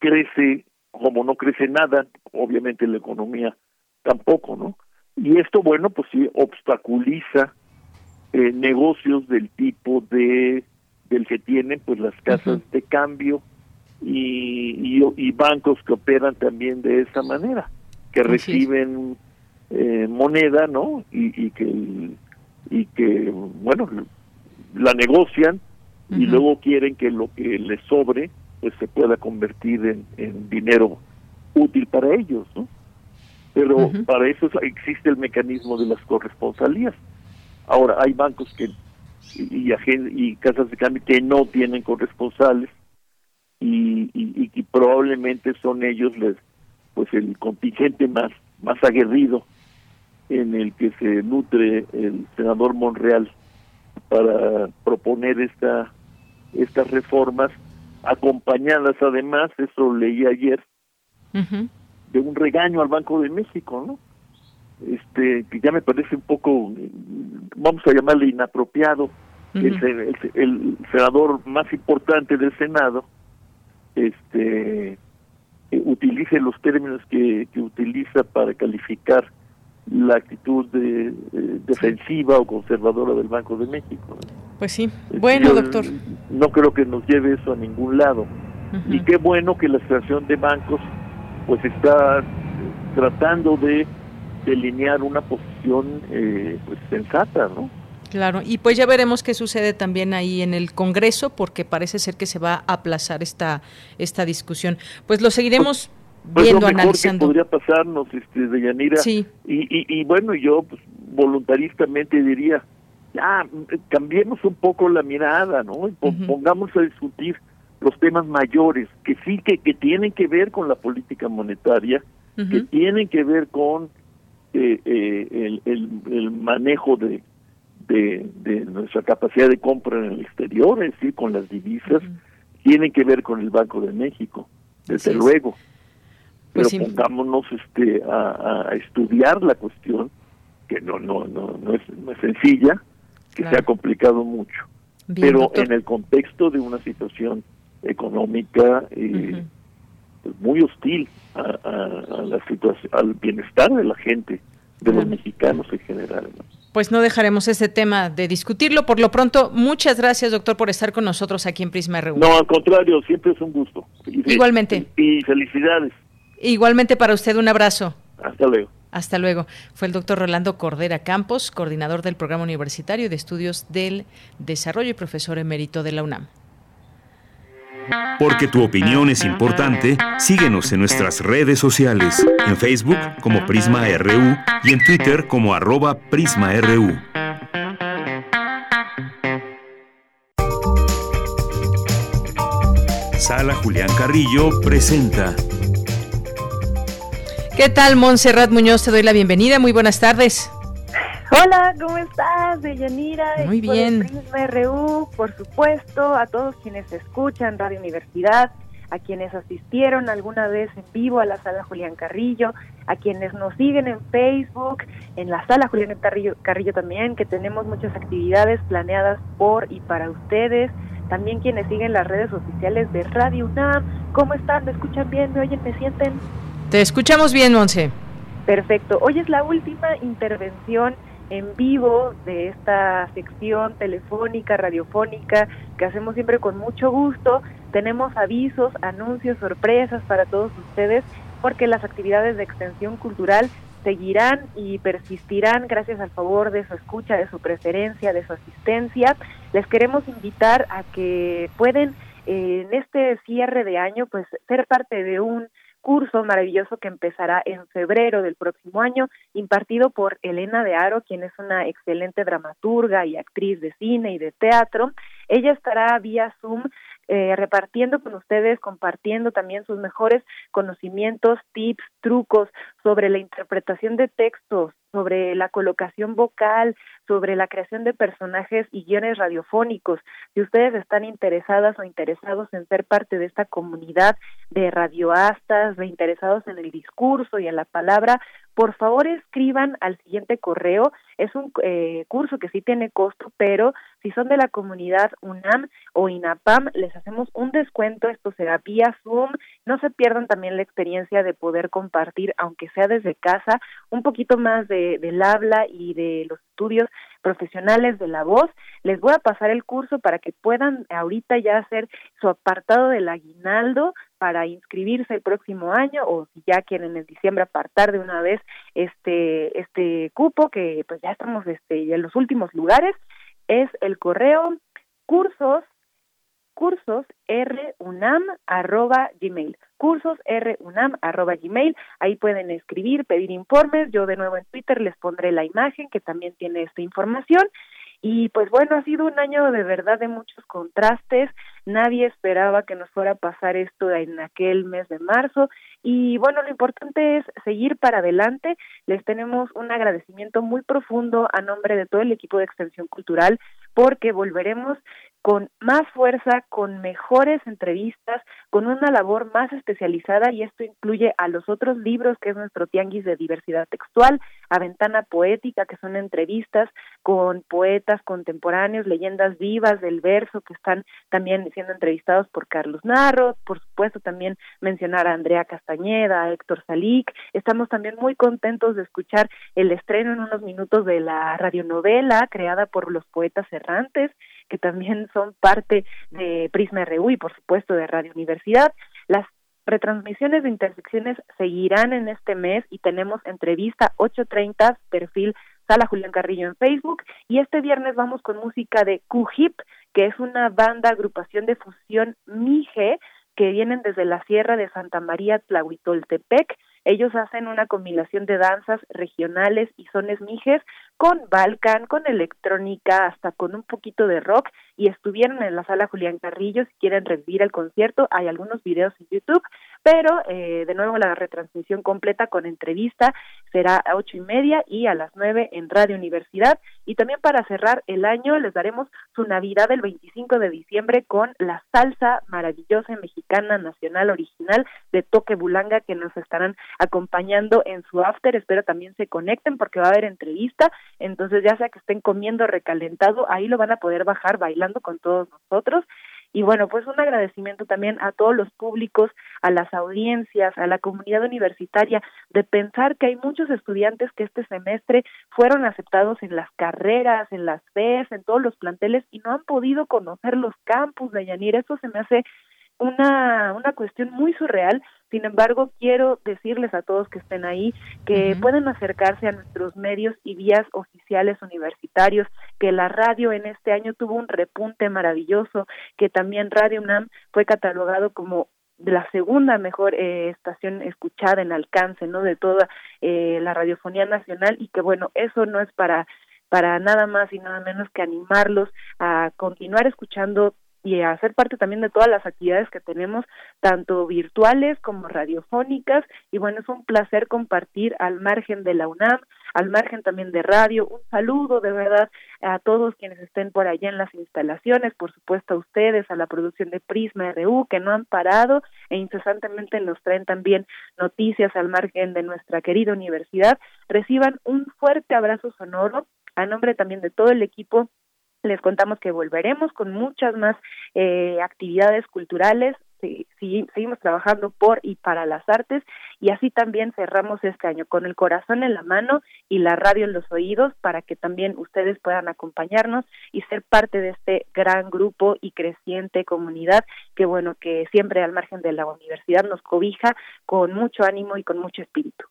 crece como no crece nada, obviamente la economía tampoco, ¿no? Y esto, bueno, pues sí obstaculiza eh, negocios del tipo de del que tienen pues las casas de cambio y, y, bancos que operan también de esa manera, que reciben eh, moneda, ¿no? Y, y, que y que bueno la negocian y luego quieren que lo que les sobre pues se pueda convertir en, en dinero útil para ellos, ¿no? pero para eso existe el mecanismo de las corresponsalías. Ahora, hay bancos que y, y casas de cambio que no tienen corresponsales y, y, probablemente son ellos les, pues el contingente más más aguerrido en el que se nutre el senador Monreal para proponer esta estas reformas acompañadas. Además eso leí ayer de un regaño al Banco de México, ¿no? Este, que ya me parece un poco, vamos a llamarle inapropiado, el, el, senador más importante del Senado, este, utilice los términos que, que utiliza para calificar la actitud de, defensiva o conservadora del Banco de México. Pues sí. Bueno, doctor. No creo que nos lleve eso a ningún lado. Y qué bueno que la Asociación de Bancos pues está tratando de delinear una posición eh, pues sensata, ¿no? Claro, y pues ya veremos qué sucede también ahí en el Congreso, porque parece ser que se va a aplazar esta esta discusión. Pues lo seguiremos pues, pues, viendo, lo mejor analizando. Que podría pasarnos, este, de Yanira. Sí. Y, y, y bueno, yo pues, voluntaristamente diría, ya, cambiemos un poco la mirada, ¿no? Pongamos a discutir los temas mayores que sí que, que tienen que ver con la política monetaria, que tienen que ver con eh, eh, el, el, manejo de, de, nuestra capacidad de compra en el exterior, es decir, con las divisas, tienen que ver con el Banco de México, desde luego. Pero pongámonos este, a, a, estudiar la cuestión, que no, no, no, no, es, no es sencilla, que se ha complicado mucho. Pero en el contexto de una situación económica eh, pues, muy hostil a, la situación, al bienestar de la gente, de los mexicanos en general. Pues no dejaremos ese tema de discutirlo. Por lo pronto, muchas gracias, doctor, por estar con nosotros aquí en Prisma RU. No, al contrario, siempre es un gusto. Igualmente. Y, felicidades. Igualmente para usted, un abrazo. Hasta luego. Hasta luego. Fue el doctor Rolando Cordera Campos, coordinador del Programa Universitario de Estudios del Desarrollo y profesor emérito de la UNAM. Porque tu opinión es importante, síguenos en nuestras redes sociales, en Facebook como Prisma RU y en Twitter como arroba PrismaRU. Sala Julián Carrillo presenta. ¿Qué tal, Montserrat Muñoz? Te doy la bienvenida. Muy buenas tardes. Hola, ¿cómo estás, Deyanira? Muy bien. RU, por supuesto, a todos quienes escuchan Radio Universidad, a quienes asistieron alguna vez en vivo a la sala Julián Carrillo, a quienes nos siguen en Facebook, en la sala Julián Carrillo, Carrillo también, que tenemos muchas actividades planeadas por y para ustedes, también quienes siguen las redes oficiales de Radio UNAM. ¿Cómo están? ¿Me escuchan bien? ¿Me oyen? ¿Me sienten? Te escuchamos bien, Monse. Perfecto. Hoy es la última intervención en vivo de esta sección telefónica, radiofónica, que hacemos siempre con mucho gusto. Tenemos avisos, anuncios, sorpresas para todos ustedes, porque las actividades de extensión cultural seguirán y persistirán gracias al favor de su escucha, de su preferencia, de su asistencia. Les queremos invitar a que pueden eh, en este cierre de año pues ser parte de un curso maravilloso que empezará en febrero del próximo año, impartido por Elena de Aro, quien es una excelente dramaturga y actriz de cine y de teatro. Ella estará vía Zoom eh, repartiendo con ustedes, compartiendo también sus mejores conocimientos, tips, trucos sobre la interpretación de textos, sobre la colocación vocal, sobre la creación de personajes y guiones radiofónicos. Si ustedes están interesadas o interesados en ser parte de esta comunidad de radioastas, de interesados en el discurso y en la palabra, por favor escriban al siguiente correo. Es un eh, curso que sí tiene costo, pero si son de la comunidad UNAM o INAPAM, les hacemos un descuento. Esto será vía Zoom. No se pierdan también la experiencia de poder compartir, aunque sea desde casa, un poquito más de, del habla y de los estudios profesionales de la voz. Les voy a pasar el curso para que puedan ahorita ya hacer su apartado del aguinaldo para inscribirse el próximo año o si ya quieren en diciembre apartar de una vez este este cupo que pues ya estamos este en los últimos lugares es el correo cursos cursos runam arroba gmail cursos runam arroba gmail ahí pueden escribir pedir informes yo de nuevo en twitter les pondré la imagen que también tiene esta información y pues bueno, ha sido un año de verdad de muchos contrastes. Nadie esperaba que nos fuera a pasar esto en aquel mes de marzo. Y bueno, lo importante es seguir para adelante. Les tenemos un agradecimiento muy profundo a nombre de todo el equipo de Extensión Cultural porque volveremos con más fuerza, con mejores entrevistas, con una labor más especializada y esto incluye a los otros libros que es nuestro tianguis de diversidad textual, a Ventana Poética, que son entrevistas con poetas contemporáneos, leyendas vivas del verso que están también siendo entrevistados por Carlos Narro, por supuesto también mencionar a Andrea Castañeda, a Héctor Salic. Estamos también muy contentos de escuchar el estreno en unos minutos de la radionovela creada por los poetas errantes que también son parte de Prisma RU y por supuesto de Radio Universidad. Las retransmisiones de intersecciones seguirán en este mes y tenemos entrevista 8.30, perfil Sala Julián Carrillo en Facebook. Y este viernes vamos con música de Q-Hip, que es una banda agrupación de fusión Mije que vienen desde la Sierra de Santa María Tlahuitoltepec. Ellos hacen una combinación de danzas regionales y sones mijes con Balkan, con electrónica, hasta con un poquito de rock y estuvieron en la sala Julián Carrillo. Si quieren revivir el concierto, hay algunos videos en YouTube, pero eh, de nuevo la retransmisión completa con entrevista será a ocho y media y a las nueve en Radio Universidad. Y también para cerrar el año les daremos su Navidad el 25 de diciembre con la salsa maravillosa mexicana nacional original de Toque Bulanga que nos estarán acompañando en su after. Espero también se conecten porque va a haber entrevista. Entonces, ya sea que estén comiendo recalentado, ahí lo van a poder bajar bailando con todos nosotros. Y bueno, pues un agradecimiento también a todos los públicos, a las audiencias, a la comunidad universitaria, de pensar que hay muchos estudiantes que este semestre fueron aceptados en las carreras, en las FES, en todos los planteles y no han podido conocer los campus de Yanir. Eso se me hace una, una cuestión muy surreal. Sin embargo, quiero decirles a todos que estén ahí que pueden acercarse a nuestros medios y vías oficiales universitarios, que la radio en este año tuvo un repunte maravilloso, que también Radio UNAM fue catalogado como la segunda mejor eh, estación escuchada en alcance, ¿no? De toda eh, la radiofonía nacional y que bueno, eso no es para para nada más y nada menos que animarlos a continuar escuchando y a ser parte también de todas las actividades que tenemos, tanto virtuales como radiofónicas. Y bueno, es un placer compartir al margen de la UNAM, al margen también de radio. Un saludo de verdad a todos quienes estén por allá en las instalaciones, por supuesto a ustedes, a la producción de Prisma RU, que no han parado e incesantemente nos traen también noticias al margen de nuestra querida universidad. Reciban un fuerte abrazo sonoro a nombre también de todo el equipo les contamos que volveremos con muchas más eh, actividades culturales. Sí, seguimos trabajando por y para las artes y así también cerramos este año con el corazón en la mano y la radio en los oídos para que también ustedes puedan acompañarnos y ser parte de este gran grupo y creciente comunidad que bueno que siempre al margen de la universidad nos cobija con mucho ánimo y con mucho espíritu.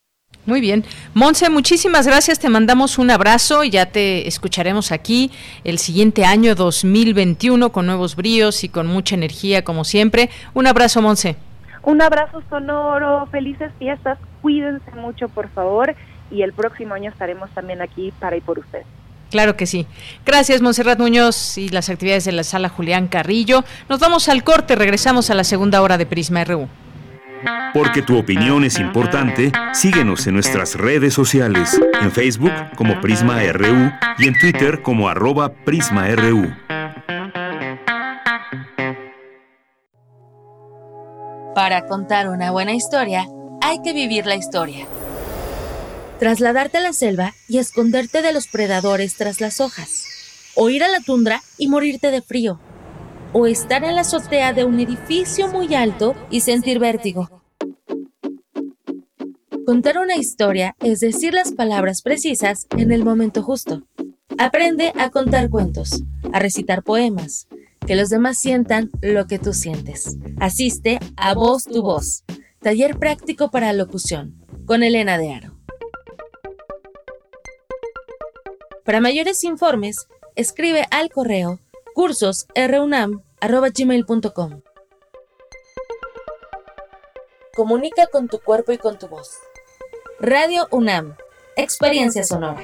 Muy bien. Monse, muchísimas gracias. Te mandamos un abrazo y ya te escucharemos aquí el siguiente año 2021 con nuevos bríos y con mucha energía como siempre. Un abrazo, Monse. Un abrazo sonoro, felices fiestas, cuídense mucho por favor y el próximo año estaremos también aquí para y por ustedes. Claro que sí. Gracias, Monserrat Muñoz y las actividades de la sala Julián Carrillo. Nos vamos al corte, regresamos a la segunda hora de Prisma RU. Porque tu opinión es importante, síguenos en nuestras redes sociales, en Facebook como Prisma RU y en Twitter como arroba PrismaRU. Para contar una buena historia, hay que vivir la historia. Trasladarte a la selva y esconderte de los predadores tras las hojas. O ir a la tundra y morirte de frío o estar en la azotea de un edificio muy alto y sentir vértigo. Contar una historia es decir las palabras precisas en el momento justo. Aprende a contar cuentos, a recitar poemas, que los demás sientan lo que tú sientes. Asiste a Voz tu Voz, taller práctico para locución, con Elena de Aro. Para mayores informes, escribe al correo cursosrunam.gmail.com Comunica con tu cuerpo y con tu voz. Radio UNAM. Experiencia sonora.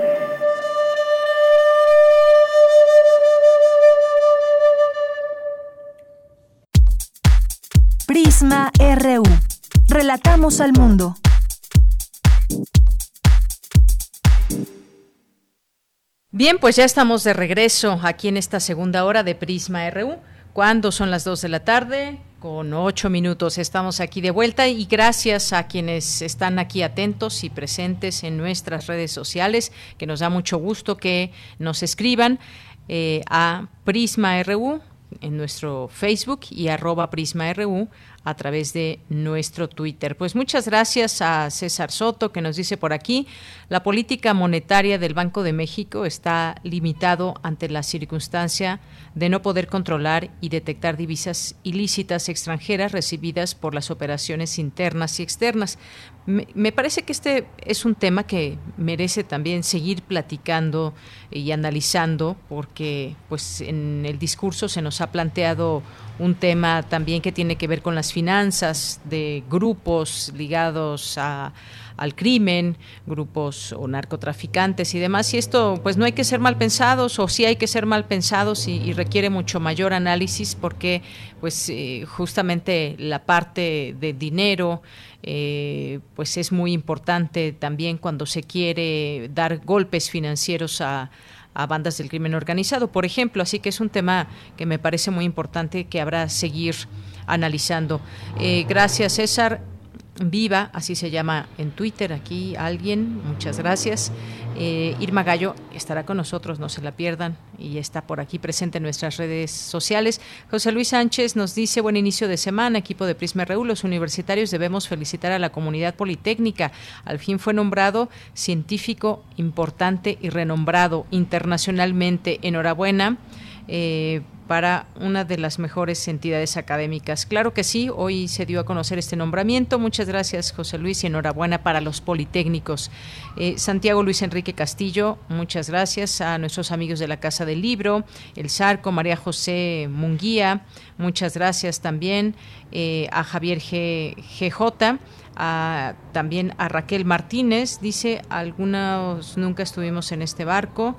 RU. Relatamos al mundo. Bien, pues ya estamos de regreso aquí en esta segunda hora de Prisma RU. Cuando son las 2 de la tarde, con ocho minutos estamos aquí de vuelta y gracias a quienes están aquí atentos y presentes en nuestras redes sociales, que nos da mucho gusto que nos escriban eh, a Prisma RU en nuestro Facebook y arroba Prisma RU a través de nuestro Twitter. Pues muchas gracias a César Soto que nos dice por aquí, la política monetaria del Banco de México está limitado ante la circunstancia de no poder controlar y detectar divisas ilícitas extranjeras recibidas por las operaciones internas y externas. Me, parece que este es un tema que merece también seguir platicando y analizando porque pues en el discurso se nos ha planteado un tema también que tiene que ver con las finanzas de grupos ligados a, al crimen, grupos o narcotraficantes y demás. Y esto, pues no hay que ser mal pensados, o sí hay que ser mal pensados y, requiere mucho mayor análisis porque, pues, eh, justamente la parte de dinero, eh, pues es muy importante también cuando se quiere dar golpes financieros a, a bandas del crimen organizado, por ejemplo. Así que es un tema que me parece muy importante que habrá seguir analizando. Eh, gracias, César. Viva, así se llama en Twitter, aquí alguien, muchas gracias. Eh, Irma Gallo estará con nosotros, no se la pierdan, y está por aquí presente en nuestras redes sociales. José Luis Sánchez nos dice, buen inicio de semana, equipo de Prisma RU, los universitarios debemos felicitar a la comunidad politécnica. Al fin fue nombrado científico importante y renombrado internacionalmente. Enhorabuena. Eh, para una de las mejores entidades académicas. Claro que sí, hoy se dio a conocer este nombramiento. Muchas gracias, José Luis, y enhorabuena para los politécnicos. Eh, Santiago Luis Enrique Castillo, muchas gracias a nuestros amigos de la Casa del Libro, El Sarco, María José Munguía, muchas gracias también eh, a Javier G, GJ. también a Raquel Martínez, dice, algunos nunca estuvimos en este barco,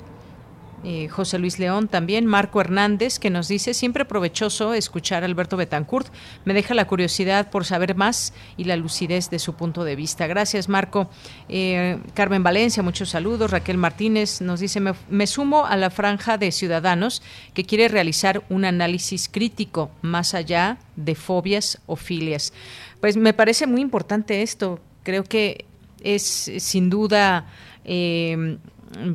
José Luis León también, Marco Hernández, que nos dice, siempre provechoso escuchar a Alberto Betancourt, me deja la curiosidad por saber más y la lucidez de su punto de vista. Gracias, Marco. Eh, Carmen Valencia, muchos saludos. Raquel Martínez nos dice, me, me sumo a la franja de ciudadanos que quiere realizar un análisis crítico más allá de fobias o filias. Pues me parece muy importante esto. Creo que es sin duda eh,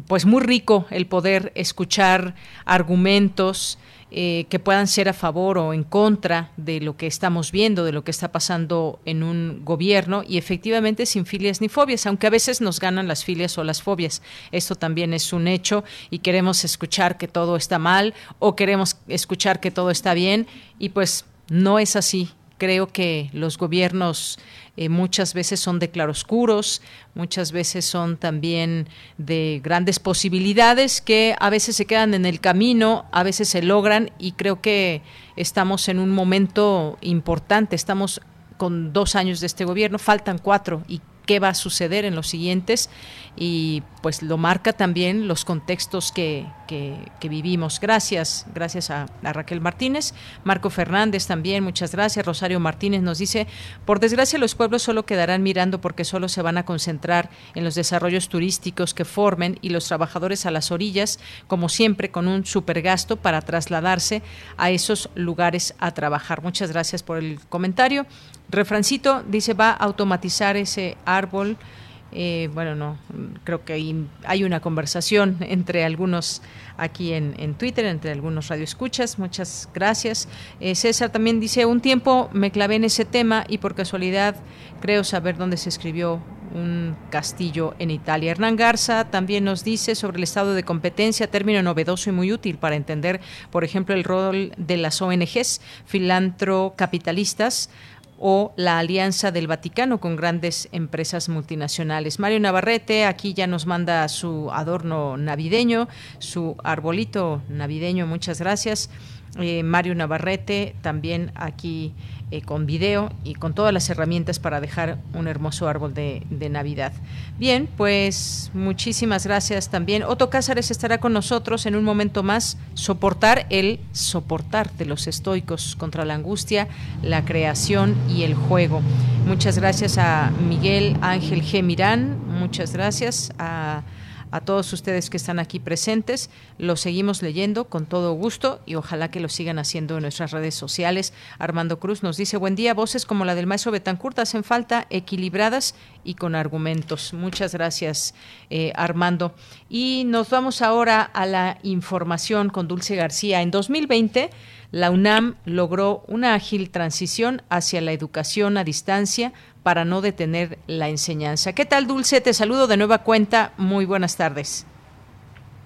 pues muy rico el poder escuchar argumentos eh, que puedan ser a favor o en contra de lo que estamos viendo, de lo que está pasando en un gobierno y efectivamente sin filias ni fobias, aunque a veces nos ganan las filias o las fobias. Esto también es un hecho y queremos escuchar que todo está mal o queremos escuchar que todo está bien y pues no es así. Creo que los gobiernos eh, muchas veces son de claroscuros, muchas veces son también de grandes posibilidades que a veces se quedan en el camino, a veces se logran y creo que estamos en un momento importante, estamos con dos años de este gobierno, faltan cuatro y qué va a suceder en los siguientes y pues lo marca también los contextos que, vivimos. Gracias, gracias a, Raquel Martínez. Marco Fernández también, muchas gracias. Rosario Martínez nos dice, por desgracia los pueblos solo quedarán mirando porque solo se van a concentrar en los desarrollos turísticos que formen y los trabajadores a las orillas, como siempre, con un supergasto para trasladarse a esos lugares a trabajar. Muchas gracias por el comentario. Refrancito dice, va a automatizar ese árbol. Eh, bueno, no, creo que hay, una conversación entre algunos aquí en, Twitter, entre algunos radioescuchas. Muchas gracias. Eh, César también dice, un tiempo me clavé en ese tema y por casualidad creo saber dónde se escribió un castillo en Italia. Hernán Garza también nos dice sobre el estado de competencia, término novedoso y muy útil para entender, por ejemplo, el rol de las ONGs filantrocapitalistas o la alianza del Vaticano con grandes empresas multinacionales. Mario Navarrete aquí ya nos manda su adorno navideño, su arbolito navideño, muchas gracias. Eh, Mario Navarrete también aquí eh, con video y con todas las herramientas para dejar un hermoso árbol de, Navidad. Bien, pues muchísimas gracias también. Otto Cázares estará con nosotros en un momento más. Soportar el soportar de los estoicos contra la angustia, la creación y el juego. Muchas gracias a Miguel Ángel G. Mirán, muchas gracias a a todos ustedes que están aquí presentes. Los seguimos leyendo con todo gusto y ojalá que lo sigan haciendo en nuestras redes sociales. Armando Cruz nos dice, buen día, voces como la del maestro Betancourt hacen falta equilibradas y con argumentos. Muchas gracias, eh, Armando. Y nos vamos ahora a la información con Dulce García. En 2020, la UNAM logró una ágil transición hacia la educación a distancia para no detener la enseñanza. ¿Qué tal, Dulce? Te saludo de nueva cuenta. Muy buenas tardes.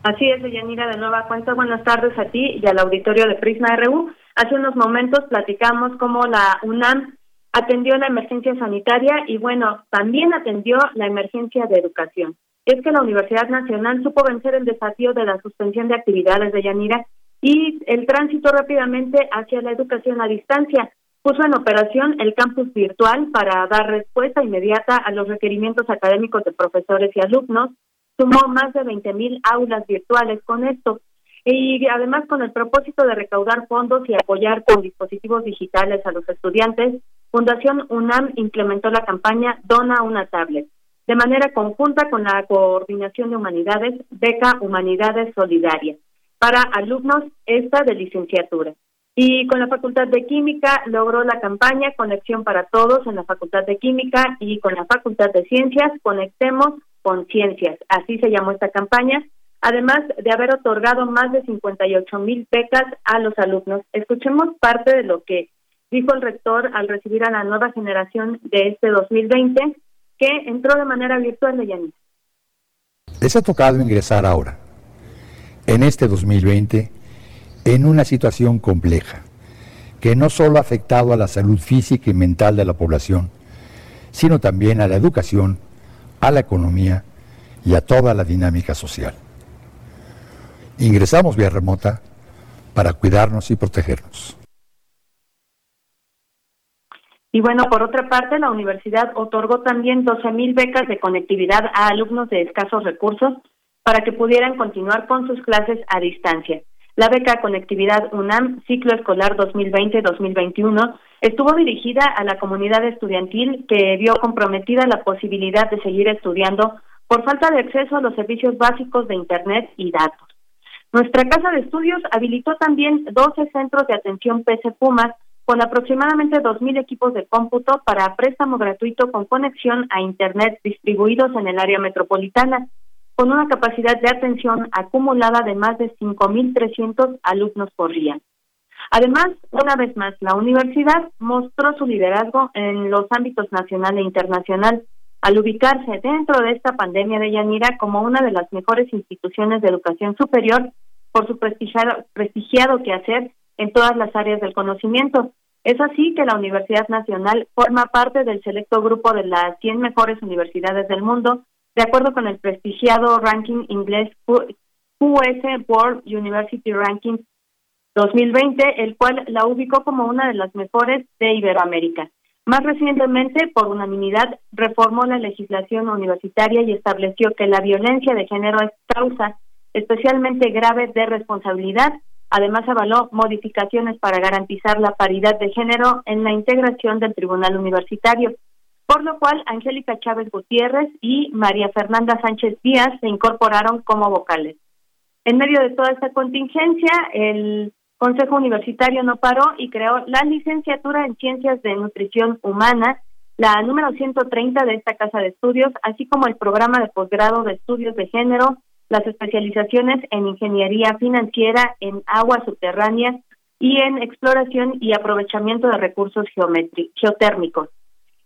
Así es, Deyanira, de nueva cuenta. Buenas tardes a ti y al auditorio de Prisma RU. Hace unos momentos platicamos cómo la UNAM atendió la emergencia sanitaria y, bueno, también atendió la emergencia de educación. Es que la Universidad Nacional supo vencer el desafío de la suspensión de actividades de Yanira y el tránsito rápidamente hacia la educación a distancia. Puso en operación el campus virtual para dar respuesta inmediata a los requerimientos académicos de profesores y alumnos. Sumó más de 20.000 aulas virtuales con esto y además con el propósito de recaudar fondos y apoyar con dispositivos digitales a los estudiantes, Fundación UNAM implementó la campaña Dona una tablet, de manera conjunta con la Coordinación de Humanidades, Beca Humanidades Solidaria para alumnos esta de licenciatura. Y con la Facultad de Química logró la campaña Conexión para Todos en la Facultad de Química y con la Facultad de Ciencias Conectemos con Ciencias. Así se llamó esta campaña, además de haber otorgado más de 58 mil becas a los alumnos. Escuchemos parte de lo que dijo el rector al recibir a la nueva generación de este 2020 que entró de manera virtual de Yanis. Les ha tocado ingresar ahora en este 2020 en una situación compleja que no solo ha afectado a la salud física y mental de la población, sino también a la educación, a la economía y a toda la dinámica social. Ingresamos vía remota para cuidarnos y protegernos. Y bueno, por otra parte, la universidad otorgó también 12.000 becas de conectividad a alumnos de escasos recursos para que pudieran continuar con sus clases a distancia. La beca Conectividad UNAM Ciclo Escolar 2020-2021 estuvo dirigida a la comunidad estudiantil que vio comprometida la posibilidad de seguir estudiando por falta de acceso a los servicios básicos de Internet y datos. Nuestra casa de estudios habilitó también 12 centros de atención PC Pumas con aproximadamente 2.000 equipos de cómputo para préstamo gratuito con conexión a Internet distribuidos en el área metropolitana con una capacidad de atención acumulada de más de 5.300 alumnos por día. Además, una vez más, la universidad mostró su liderazgo en los ámbitos nacional e internacional al ubicarse dentro de esta pandemia de Yanira como una de las mejores instituciones de educación superior por su prestigiado, prestigiado quehacer en todas las áreas del conocimiento. Es así que la Universidad Nacional forma parte del selecto grupo de las 100 mejores universidades del mundo de acuerdo con el prestigiado ranking inglés US World University Ranking 2020, el cual la ubicó como una de las mejores de Iberoamérica. Más recientemente, por unanimidad, reformó la legislación universitaria y estableció que la violencia de género es causa especialmente grave de responsabilidad. Además, avaló modificaciones para garantizar la paridad de género en la integración del Tribunal Universitario por lo cual Angélica Chávez Gutiérrez y María Fernanda Sánchez Díaz se incorporaron como vocales. En medio de toda esta contingencia, el Consejo Universitario no paró y creó la licenciatura en Ciencias de Nutrición Humana, la número 130 de esta casa de estudios, así como el programa de posgrado de estudios de género, las especializaciones en ingeniería financiera, en aguas subterráneas y en exploración y aprovechamiento de recursos geotérmicos.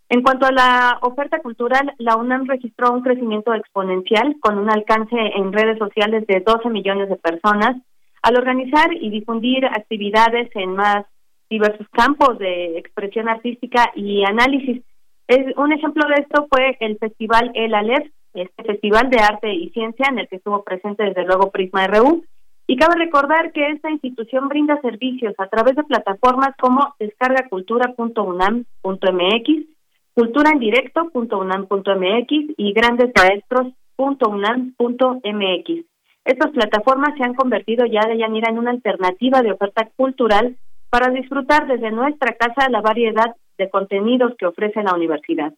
En cuanto a la oferta cultural, la UNAM registró un crecimiento exponencial con un alcance en redes sociales de 12 millones de personas al organizar y difundir actividades en más diversos campos de expresión artística y análisis. Es, un ejemplo de esto fue el Festival El Aleph, este Festival de Arte y Ciencia en el que estuvo presente desde luego Prisma RU. Y cabe recordar que esta institución brinda servicios a través de plataformas como descargacultura.unam.mx, culturaendirecto.unam.mx y grandesmaestros.unam.mx. Estas plataformas se han convertido ya de Yanira en una alternativa de oferta cultural para disfrutar desde nuestra casa la variedad de contenidos que ofrece la universidad.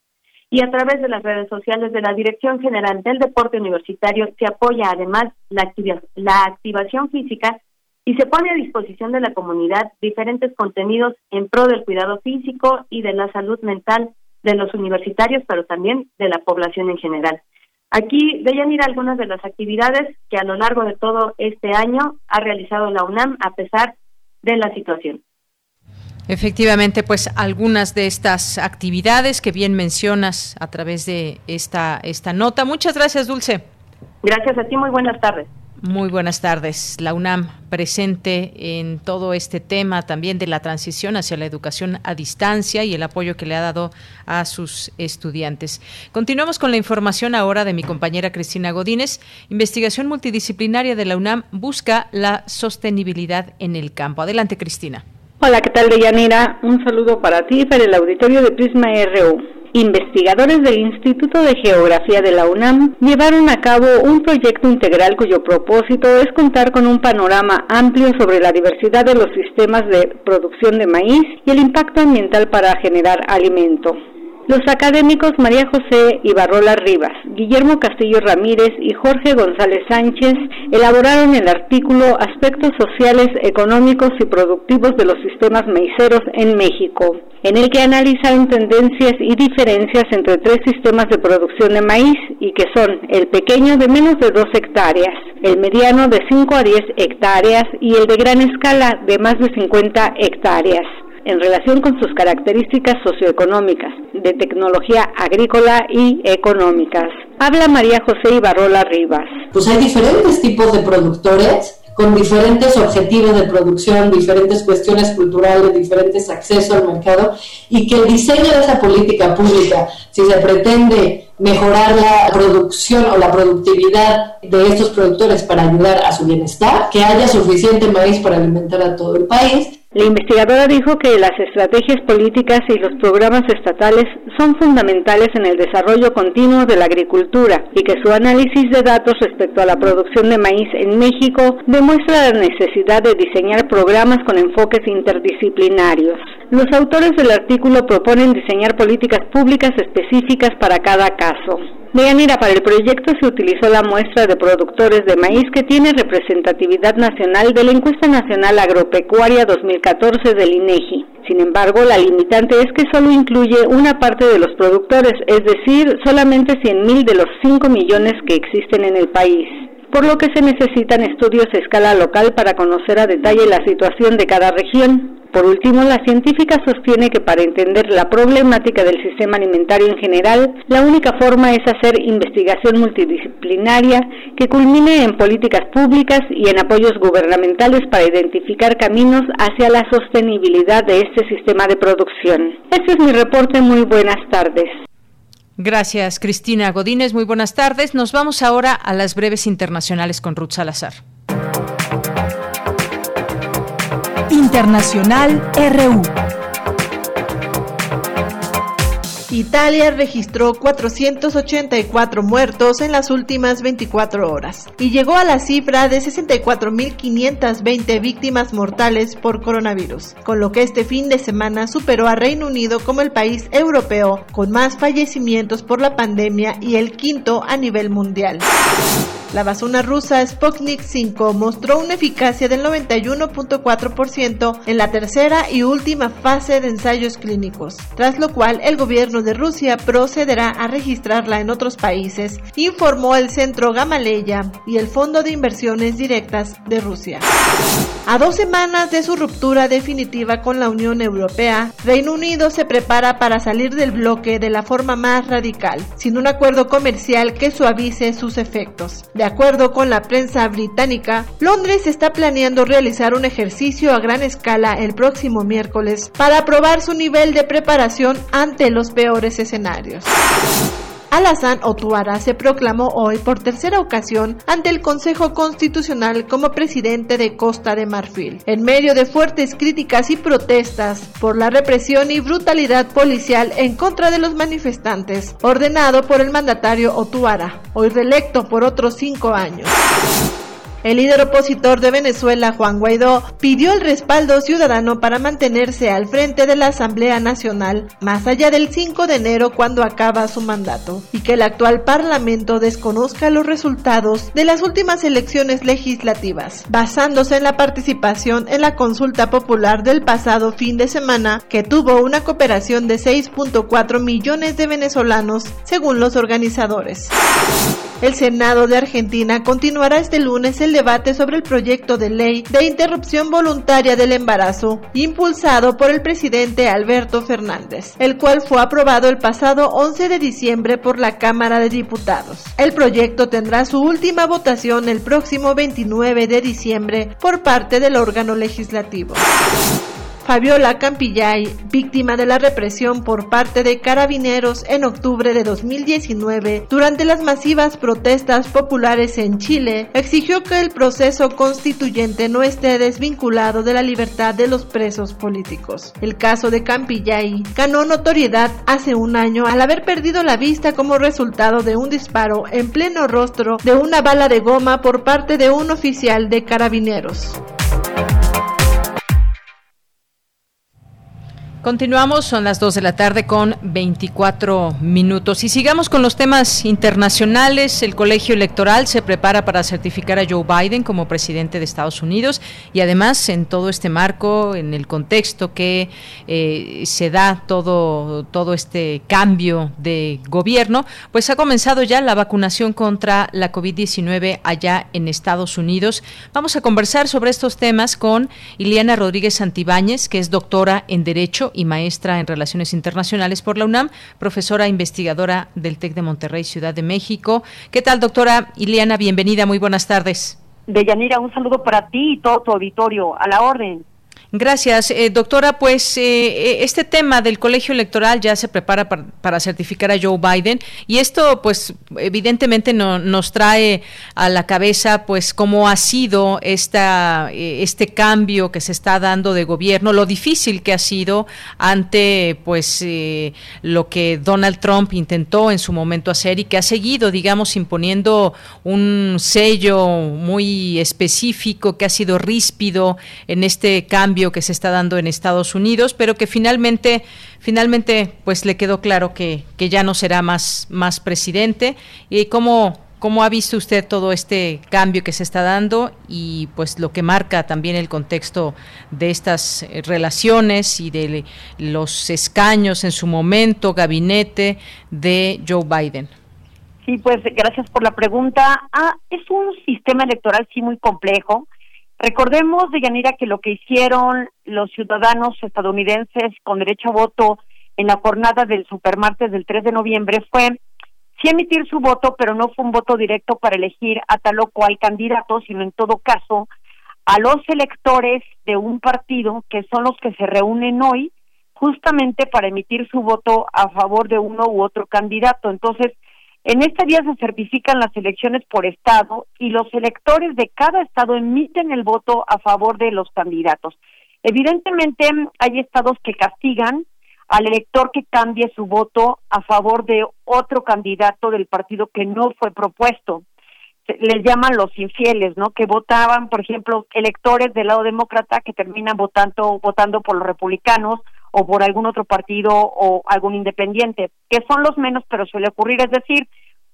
y a través de las redes sociales de la Dirección General del Deporte Universitario se apoya además la, la activación física y se pone a disposición de la comunidad diferentes contenidos en pro del cuidado físico y de la salud mental de los universitarios, pero también de la población en general. Aquí veían ir algunas de las actividades que a lo largo de todo este año ha realizado la UNAM a pesar de la situación. Efectivamente, pues algunas de estas actividades que bien mencionas a través de esta, esta nota. Muchas gracias, Dulce. Gracias a ti, muy buenas tardes. Muy buenas tardes. La UNAM presente en todo este tema también de la transición hacia la educación a distancia y el apoyo que le ha dado a sus estudiantes. Continuamos con la información ahora de mi compañera Cristina Godínez. Investigación multidisciplinaria de la UNAM busca la sostenibilidad en el campo. Adelante, Cristina. Hola, ¿qué tal, Deyanira? Un saludo para ti y para el auditorio de Prisma RU. Investigadores del Instituto de Geografía de la UNAM llevaron a cabo un proyecto integral cuyo propósito es contar con un panorama amplio sobre la diversidad de los sistemas de producción de maíz y el impacto ambiental para generar alimento. Los académicos María José Ibarrola Rivas, Guillermo Castillo Ramírez y Jorge González Sánchez elaboraron el artículo Aspectos sociales, económicos y productivos de los sistemas maiceros en México, en el que analizaron tendencias y diferencias entre tres sistemas de producción de maíz y que son el pequeño de menos de 2 hectáreas, el mediano de 5 a 10 hectáreas y el de gran escala de más de 50 hectáreas en relación con sus características socioeconómicas, de tecnología agrícola y económicas. Habla María José Ibarrola Rivas. Pues hay diferentes tipos de productores con diferentes objetivos de producción, diferentes cuestiones culturales, diferentes accesos al mercado y que el diseño de esa política pública, si se pretende mejorar la producción o la productividad de estos productores para ayudar a su bienestar, que haya suficiente maíz para alimentar a todo el país, la investigadora dijo que las estrategias políticas y los programas estatales son fundamentales en el desarrollo continuo de la agricultura y que su análisis de datos respecto a la producción de maíz en México demuestra la necesidad de diseñar programas con enfoques interdisciplinarios. Los autores del artículo proponen diseñar políticas públicas específicas para cada caso. Deyanira, para el proyecto se utilizó la muestra de productores de maíz que tiene representatividad nacional de la Encuesta Nacional Agropecuaria 2014 del INEGI. Sin embargo, la limitante es que solo incluye una parte de los productores, es decir, solamente 100.000 de los 5 millones que existen en el país por lo que se necesitan estudios a escala local para conocer a detalle la situación de cada región. Por último, la científica sostiene que para entender la problemática del sistema alimentario en general, la única forma es hacer investigación multidisciplinaria que culmine en políticas públicas y en apoyos gubernamentales para identificar caminos hacia la sostenibilidad de este sistema de producción. Este es mi reporte. Muy buenas tardes. Gracias, Cristina Godínez. Muy buenas tardes. Nos vamos ahora a las breves internacionales con Ruth Salazar. Internacional RU. Italia registró 484 muertos en las últimas 24 horas y llegó a la cifra de 64.520 víctimas mortales por coronavirus, con lo que este fin de semana superó a Reino Unido como el país europeo con más fallecimientos por la pandemia y el quinto a nivel mundial. La vacuna rusa Sputnik 5 mostró una eficacia del 91.4% en la tercera y última fase de ensayos clínicos, tras lo cual el gobierno de Rusia procederá a registrarla en otros países, informó el Centro Gamaleya y el Fondo de Inversiones Directas de Rusia. A dos semanas de su ruptura definitiva con la Unión Europea, Reino Unido se prepara para salir del bloque de la forma más radical, sin un acuerdo comercial que suavice sus efectos. De acuerdo con la prensa británica, Londres está planeando realizar un ejercicio a gran escala el próximo miércoles para probar su nivel de preparación ante los peores escenarios. Alassane Ouattara se proclamó hoy por tercera ocasión ante el Consejo Constitucional como presidente de Costa de Marfil, en medio de fuertes críticas y protestas por la represión y brutalidad policial en contra de los manifestantes, ordenado por el mandatario Ouattara, hoy reelecto por otros cinco años. El líder opositor de Venezuela, Juan Guaidó, pidió el respaldo ciudadano para mantenerse al frente de la Asamblea Nacional, más allá del 5 de enero cuando acaba su mandato, y que el actual Parlamento desconozca los resultados de las últimas elecciones legislativas, basándose en la participación en la consulta popular del pasado fin de semana, que tuvo una cooperación de 6.4 millones de venezolanos, según los organizadores. El Senado de Argentina continuará este lunes el debate sobre el proyecto de ley de interrupción voluntaria del embarazo, impulsado por el presidente Alberto Fernández, el cual fue aprobado el pasado 11 de diciembre por la Cámara de Diputados. El proyecto tendrá su última votación el próximo 29 de diciembre por parte del órgano legislativo. Fabiola Campillay, víctima de la represión por parte de carabineros en octubre de 2019 durante las masivas protestas populares en Chile, exigió que el proceso constituyente no esté desvinculado de la libertad de los presos políticos. El caso de Campillay ganó notoriedad hace un año al haber perdido la vista como resultado de un disparo en pleno rostro de una bala de goma por parte de un oficial de carabineros. Continuamos, son las 2 de la tarde con 24 minutos. Y sigamos con los temas internacionales. El colegio electoral se prepara para certificar a Joe Biden como presidente de Estados Unidos y además en todo este marco, en el contexto que eh, se da todo, todo este cambio de gobierno, pues ha comenzado ya la vacunación contra la COVID-19 allá en Estados Unidos. Vamos a conversar sobre estos temas con Iliana Rodríguez Santibáñez, que es doctora en Derecho y maestra en Relaciones Internacionales por la UNAM, profesora investigadora del TEC de Monterrey, Ciudad de México. ¿Qué tal, doctora Ileana? Bienvenida, muy buenas tardes. Deyanira, un saludo para ti y todo tu auditorio. A la orden. Gracias, eh, doctora. Pues eh, eh, este tema del colegio electoral ya se prepara para, certificar a Joe Biden y esto, pues, evidentemente no, nos trae a la cabeza, pues, cómo ha sido esta este cambio que se está dando de gobierno, lo difícil que ha sido ante, pues, lo que Donald Trump intentó en su momento hacer y que ha seguido, digamos, imponiendo un sello muy específico que ha sido ríspido en este cambio que se está dando en Estados Unidos, pero que finalmente, finalmente, pues le quedó claro que, que ya no será más, más presidente. ¿Y cómo, cómo ha visto usted todo este cambio que se está dando y pues lo que marca también el contexto de estas eh, relaciones y de los escaños en su momento, gabinete de Joe Biden? Sí, pues gracias por la pregunta. Ah, es un sistema electoral sí muy complejo Recordemos, Deyanira, que lo que hicieron los ciudadanos estadounidenses con derecho a voto en la jornada del supermartes del 3 de noviembre fue sí emitir su voto, pero no fue un voto directo para elegir a tal o cual candidato, sino en todo caso a los electores de un partido que son los que se reúnen hoy justamente para emitir su voto a favor de uno u otro candidato. Entonces, en este día se certifican las elecciones por estado y los electores de cada estado emiten el voto a favor de los candidatos. Evidentemente hay estados que castigan al elector que cambie su voto a favor de otro candidato del partido que no fue propuesto. Les llaman los infieles, ¿no? Que votaban, por ejemplo, electores del lado demócrata que terminan votando votando por los republicanos o por algún otro partido o algún independiente, que son los menos, pero suele ocurrir. Es decir,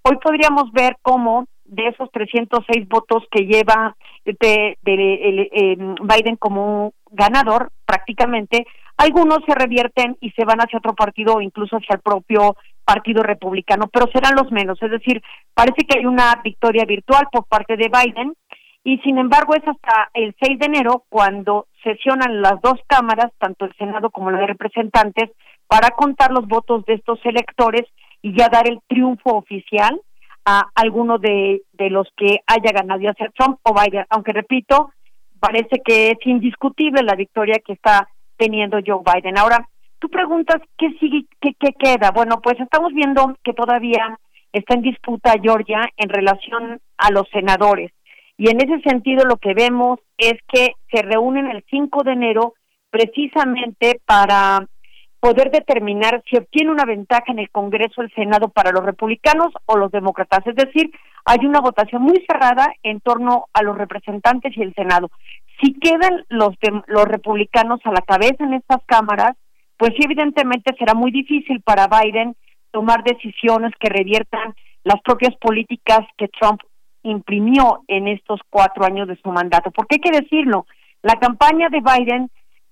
hoy podríamos ver cómo de esos 306 votos que lleva de, eh, Biden como ganador, prácticamente, algunos se revierten y se van hacia otro partido o incluso hacia el propio partido republicano, pero serán los menos. Es decir, parece que hay una victoria virtual por parte de Biden y sin embargo es hasta el 6 de enero cuando sesionan las dos cámaras, tanto el Senado como la de representantes, para contar los votos de estos electores y ya dar el triunfo oficial a alguno de, de los que haya ganado, ya sea Trump o Biden, aunque repito, parece que es indiscutible la victoria que está teniendo Joe Biden. Ahora, tú preguntas qué sigue, qué, qué queda. Bueno, pues estamos viendo que todavía está en disputa Georgia en relación a los senadores. Y en ese sentido lo que vemos es que se reúnen el 5 de enero precisamente para poder determinar si obtiene una ventaja en el Congreso el Senado para los republicanos o los demócratas. Es decir, hay una votación muy cerrada en torno a los representantes y el Senado. Si quedan los, los republicanos a la cabeza en estas cámaras, pues sí, evidentemente será muy difícil para Biden tomar decisiones que reviertan las propias políticas que Trump imprimió en estos cuatro años de su mandato. Porque hay que decirlo, la campaña de Biden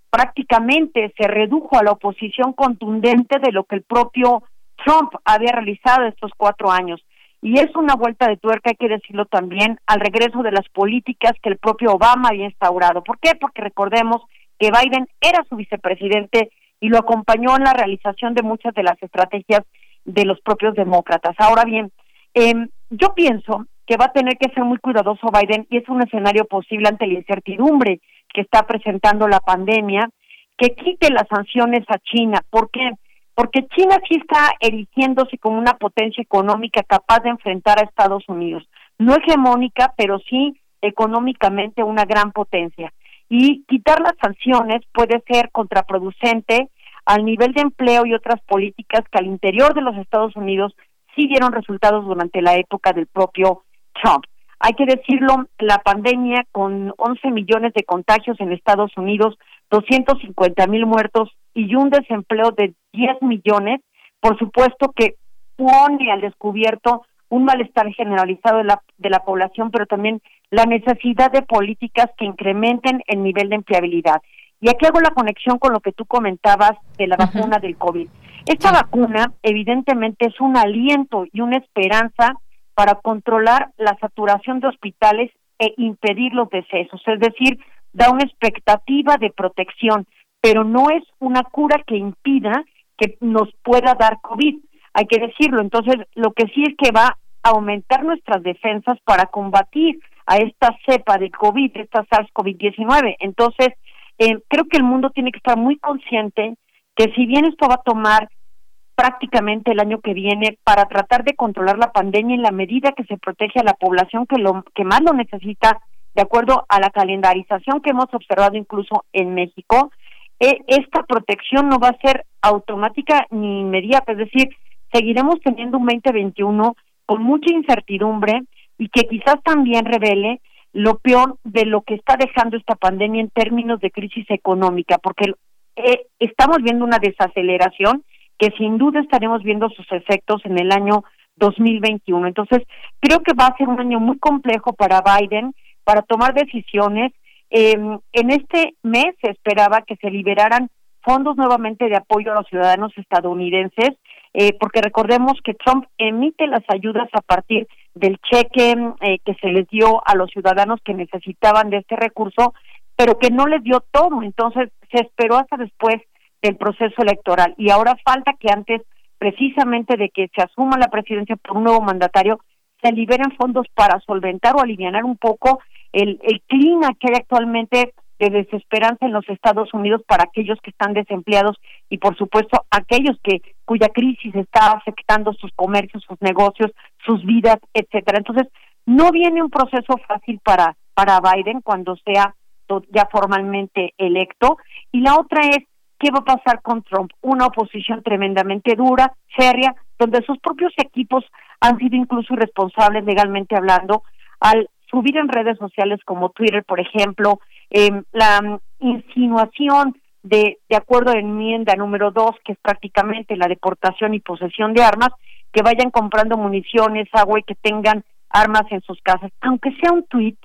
prácticamente se redujo a la oposición contundente de lo que el propio Trump había realizado estos cuatro años. Y es una vuelta de tuerca, hay que decirlo también, al regreso de las políticas que el propio Obama había instaurado. ¿Por qué? Porque recordemos que Biden era su vicepresidente y lo acompañó en la realización de muchas de las estrategias de los propios demócratas. Ahora bien, eh, yo pienso que va a tener que ser muy cuidadoso Biden y es un escenario posible ante la incertidumbre que está presentando la pandemia, que quite las sanciones a China. ¿Por qué? Porque China sí está erigiéndose como una potencia económica capaz de enfrentar a Estados Unidos. No hegemónica, pero sí económicamente una gran potencia. Y quitar las sanciones puede ser contraproducente al nivel de empleo y otras políticas que al interior de los Estados Unidos sí dieron resultados durante la época del propio Trump. Hay que decirlo, la pandemia con 11 millones de contagios en Estados Unidos, 250 mil muertos y un desempleo de 10 millones, por supuesto que pone al descubierto un malestar generalizado de la, de la población, pero también la necesidad de políticas que incrementen el nivel de empleabilidad. Y aquí hago la conexión con lo que tú comentabas de la vacuna del COVID. Esta vacuna evidentemente es un aliento y una esperanza para controlar la saturación de hospitales e impedir los decesos, es decir, da una expectativa de protección, pero no es una cura que impida que nos pueda dar COVID, hay que decirlo. Entonces, lo que sí es que va a aumentar nuestras defensas para combatir a esta cepa de COVID, esta SARS-CoV-19. Entonces, eh, creo que el mundo tiene que estar muy consciente que si bien esto va a tomar prácticamente el año que viene para tratar de controlar la pandemia en la medida que se protege a la población que lo que más lo necesita de acuerdo a la calendarización que hemos observado incluso en México eh, esta protección no va a ser automática ni inmediata es decir seguiremos teniendo un 2021 con mucha incertidumbre y que quizás también revele lo peor de lo que está dejando esta pandemia en términos de crisis económica porque eh, estamos viendo una desaceleración que sin duda estaremos viendo sus efectos en el año 2021. Entonces, creo que va a ser un año muy complejo para Biden para tomar decisiones. Em, en este mes se esperaba que se liberaran fondos nuevamente de apoyo a los ciudadanos estadounidenses, eh, porque recordemos que Trump emite las ayudas a partir del cheque eh, que se les dio a los ciudadanos que necesitaban de este recurso, pero que no les dio todo. Entonces, se esperó hasta después del proceso electoral. Y ahora falta que antes, precisamente de que se asuma la presidencia por un nuevo mandatario, se liberen fondos para solventar o aliviar un poco el, el clima que hay actualmente de desesperanza en los Estados Unidos para aquellos que están desempleados y por supuesto aquellos que cuya crisis está afectando sus comercios, sus negocios, sus vidas, etcétera. Entonces, no viene un proceso fácil para para Biden cuando sea ya formalmente electo y la otra es ¿qué va a pasar con Trump? Una oposición tremendamente dura, seria, donde sus propios equipos han sido incluso irresponsables legalmente hablando al subir en redes sociales como Twitter, por ejemplo, eh, la insinuación de, de acuerdo a enmienda número dos, que es prácticamente la deportación y posesión de armas, que vayan comprando municiones, agua y que tengan armas en sus casas, aunque sea un tweet,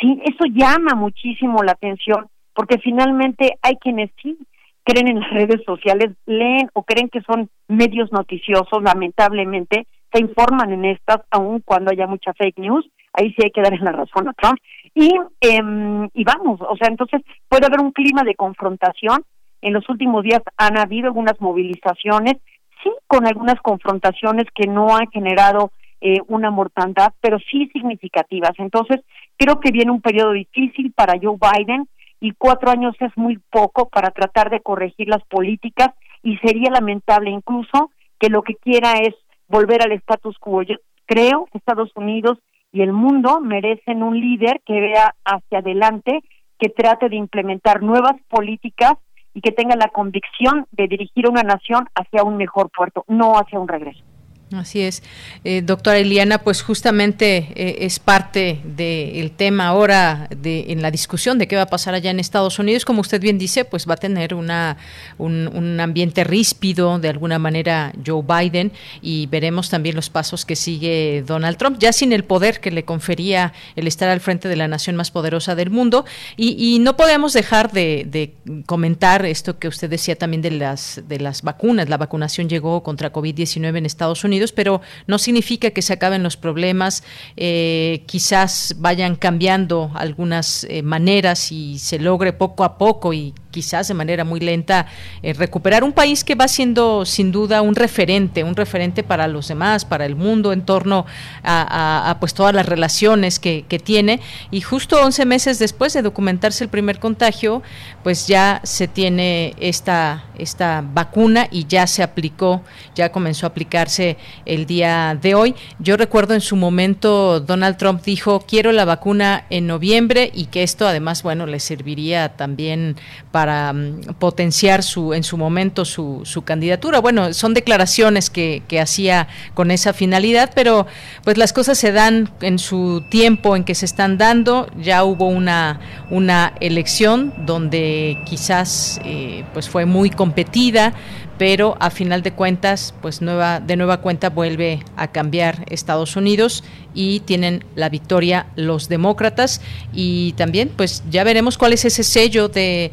sí, eso llama muchísimo la atención, porque finalmente hay quienes sí creen en las redes sociales, leen o creen que son medios noticiosos, lamentablemente, se informan en estas, aun cuando haya mucha fake news, ahí sí hay que dar la razón a Trump. Y, eh, y vamos, o sea, entonces puede haber un clima de confrontación. En los últimos días han habido algunas movilizaciones, sí, con algunas confrontaciones que no han generado eh, una mortandad, pero sí significativas. Entonces, creo que viene un periodo difícil para Joe Biden y cuatro años es muy poco para tratar de corregir las políticas y sería lamentable incluso que lo que quiera es volver al status quo. Yo creo que Estados Unidos y el mundo merecen un líder que vea hacia adelante, que trate de implementar nuevas políticas y que tenga la convicción de dirigir una nación hacia un mejor puerto, no hacia un regreso. Así es. Eh, doctora Eliana, pues justamente eh, es parte del tema ahora de, en la discusión de qué va a pasar allá en Estados Unidos. Como usted bien dice, pues va a tener una, un, ambiente ríspido, de alguna manera, Joe Biden, y veremos también los pasos que sigue Donald Trump, ya sin el poder que le confería el estar al frente de la nación más poderosa del mundo. Y, no podemos dejar de, de, comentar esto que usted decía también de las, de las vacunas. La vacunación llegó contra COVID-19 en Estados Unidos pero no significa que se acaben los problemas. Eh, quizás vayan cambiando algunas eh, maneras y se logre poco a poco y quizás de manera muy lenta eh, recuperar un país que va siendo sin duda un referente, un referente para los demás, para el mundo en torno a, pues todas las relaciones que, tiene y justo 11 meses después de documentarse el primer contagio, pues ya se tiene esta, esta vacuna y ya se aplicó, ya comenzó a aplicarse el día de hoy. Yo recuerdo en su momento Donald Trump dijo quiero la vacuna en noviembre y que esto además, bueno, le serviría también para para mm, potenciar su, en su momento su, su candidatura. Bueno, son declaraciones que, que, hacía con esa finalidad, pero pues las cosas se dan en su tiempo en que se están dando. Ya hubo una, una elección donde quizás eh, pues fue muy competida, pero a final de cuentas, pues nueva, de nueva cuenta vuelve a cambiar Estados Unidos y tienen la victoria los demócratas y también pues ya veremos cuál es ese sello de,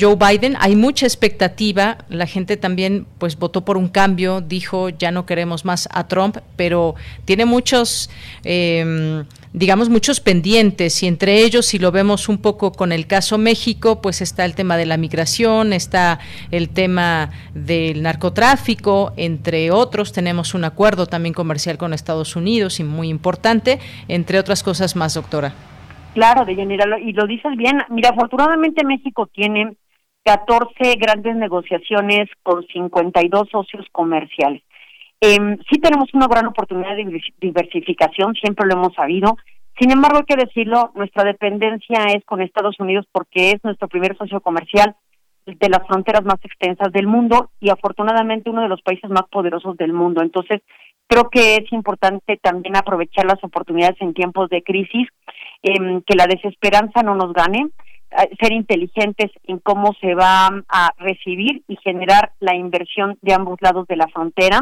Joe Biden. Hay mucha expectativa, la gente también pues votó por un cambio, dijo ya no queremos más a Trump, pero tiene muchos... Eh, digamos, muchos pendientes y entre ellos, si lo vemos un poco con el caso México, pues está el tema de la migración, está el tema del narcotráfico, entre otros, tenemos un acuerdo también comercial con Estados Unidos y muy importante, entre otras cosas más, doctora. Claro, de y lo dices bien. Mira, afortunadamente México tiene 14 grandes negociaciones con 52 socios comerciales. Eh, sí tenemos una gran oportunidad de diversificación, siempre lo hemos sabido. Sin embargo, hay que decirlo, nuestra dependencia es con Estados Unidos porque es nuestro primer socio comercial de las fronteras más extensas del mundo y afortunadamente uno de los países más poderosos del mundo. Entonces, creo que es importante también aprovechar las oportunidades en tiempos de crisis, eh, que la desesperanza no nos gane, ser inteligentes en cómo se va a recibir y generar la inversión de ambos lados de la frontera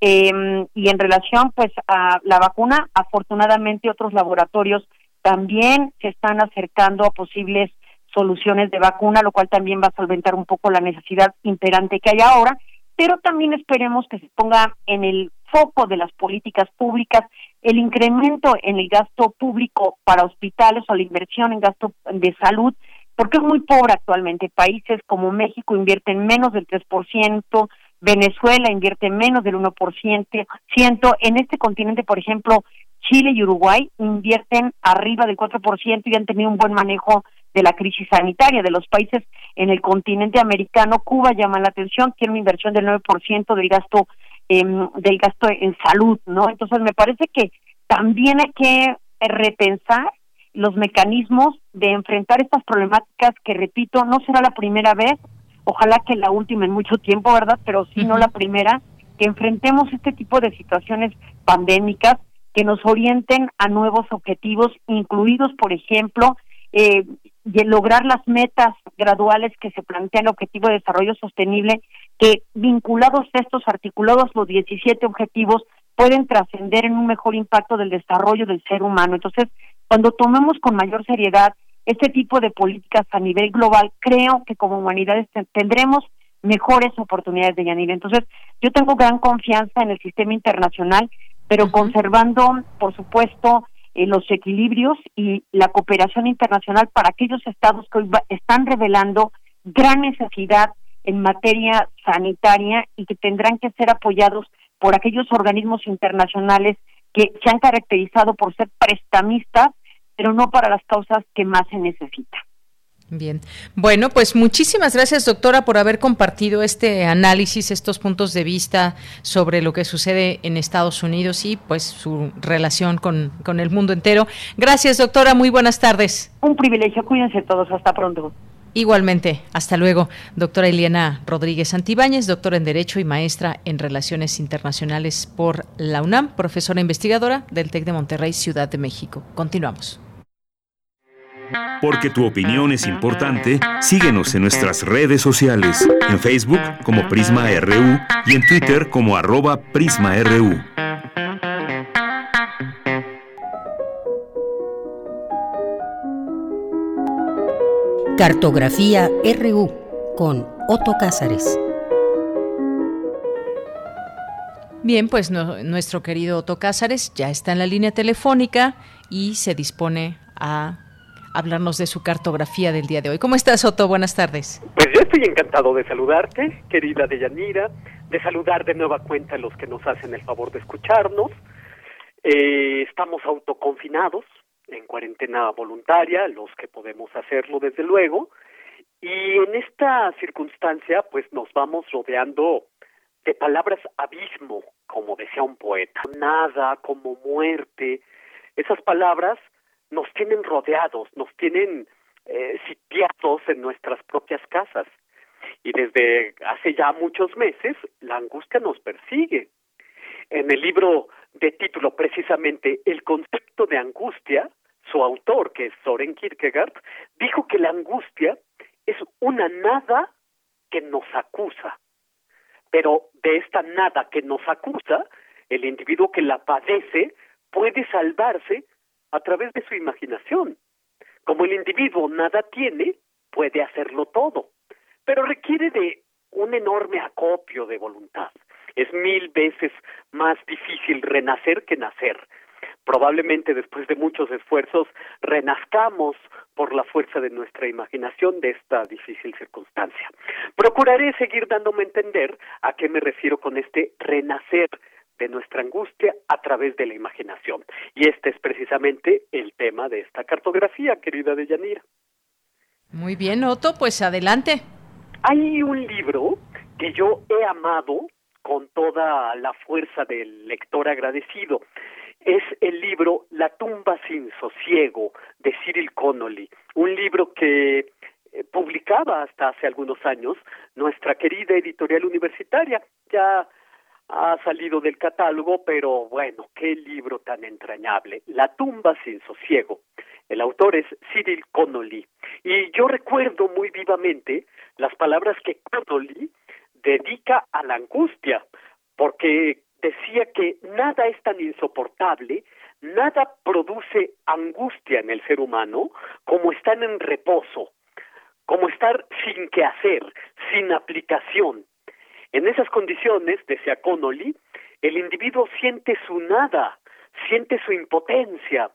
eh, y en relación pues a la vacuna, afortunadamente otros laboratorios también se están acercando a posibles soluciones de vacuna, lo cual también va a solventar un poco la necesidad imperante que hay ahora, pero también esperemos que se ponga en el foco de las políticas públicas el incremento en el gasto público para hospitales o la inversión en gasto de salud, porque es muy pobre actualmente. Países como México invierten menos del 3%, Venezuela invierte menos del 1%, en este continente, por ejemplo, Chile y Uruguay invierten arriba del 4% y han tenido un buen manejo de la crisis sanitaria de los países en el continente americano. Cuba llama la atención, tiene una inversión del 9% del gasto em, del gasto en salud, ¿no? Entonces me parece que también hay que repensar los mecanismos de enfrentar estas problemáticas que repito no será la primera vez ojalá que la última en mucho tiempo, ¿verdad? Pero sí no la primera, que enfrentemos este tipo de situaciones pandémicas que nos orienten a nuevos objetivos, incluidos, por ejemplo, eh, de lograr las metas graduales que se plantea el Objetivo de Desarrollo Sostenible, que vinculados a estos articulados los 17 objetivos pueden trascender en un mejor impacto del desarrollo del ser humano. Entonces, cuando tomemos con mayor seriedad este tipo de políticas a nivel global, creo que como humanidades tendremos mejores oportunidades de Yanira. Entonces, yo tengo gran confianza en el sistema internacional, pero conservando, por supuesto, eh, los equilibrios y la cooperación internacional para aquellos estados que hoy están revelando gran necesidad en materia sanitaria y que tendrán que ser apoyados por aquellos organismos internacionales que se han caracterizado por ser prestamistas pero no para las causas que más se necesita. Bien, bueno, pues muchísimas gracias doctora por haber compartido este análisis, estos puntos de vista sobre lo que sucede en Estados Unidos y pues su relación con, con el mundo entero. Gracias doctora, muy buenas tardes. Un privilegio, cuídense todos, hasta pronto. Igualmente, hasta luego, doctora Eliana Rodríguez Santibáñez, doctora en Derecho y maestra en Relaciones Internacionales por la UNAM, profesora investigadora del TEC de Monterrey, Ciudad de México. Continuamos. Porque tu opinión es importante, síguenos en nuestras redes sociales, en Facebook como Prisma RU y en Twitter como arroba PrismaRU. Cartografía RU con Otto Cázares. Bien, pues nuestro querido Otto Cázares ya está en la línea telefónica y se dispone a hablarnos de su cartografía del día de hoy. ¿Cómo estás, Otto? Buenas tardes. Pues yo estoy encantado de saludarte, querida Deyanira, de saludar de nueva cuenta a los que nos hacen el favor de escucharnos. Eh, estamos autoconfinados, en cuarentena voluntaria, los que podemos hacerlo desde luego, y en esta circunstancia pues nos vamos rodeando de palabras abismo, como decía un poeta, nada como muerte, esas palabras nos tienen rodeados, nos tienen eh, sitiados en nuestras propias casas. Y desde hace ya muchos meses la angustia nos persigue. En el libro de título precisamente El concepto de angustia, su autor, que es Soren Kierkegaard, dijo que la angustia es una nada que nos acusa. Pero de esta nada que nos acusa, el individuo que la padece puede salvarse a través de su imaginación. Como el individuo nada tiene, puede hacerlo todo, pero requiere de un enorme acopio de voluntad. Es mil veces más difícil renacer que nacer. Probablemente después de muchos esfuerzos renazcamos por la fuerza de nuestra imaginación de esta difícil circunstancia. Procuraré seguir dándome a entender a qué me refiero con este renacer de nuestra angustia a través de la imaginación. Y este es precisamente el tema de esta cartografía, querida Deyanira. Muy bien, Otto, pues adelante. Hay un libro que yo he amado con toda la fuerza del lector agradecido. Es el libro La tumba sin sosiego de Cyril Connolly, un libro que eh, publicaba hasta hace algunos años nuestra querida editorial universitaria. Ya ha salido del catálogo, pero bueno, qué libro tan entrañable. La tumba sin sosiego. El autor es Cyril Connolly. Y yo recuerdo muy vivamente las palabras que Connolly dedica a la angustia, porque decía que nada es tan insoportable, nada produce angustia en el ser humano como estar en reposo, como estar sin que hacer, sin aplicación, en esas condiciones, decía Connolly, el individuo siente su nada, siente su impotencia,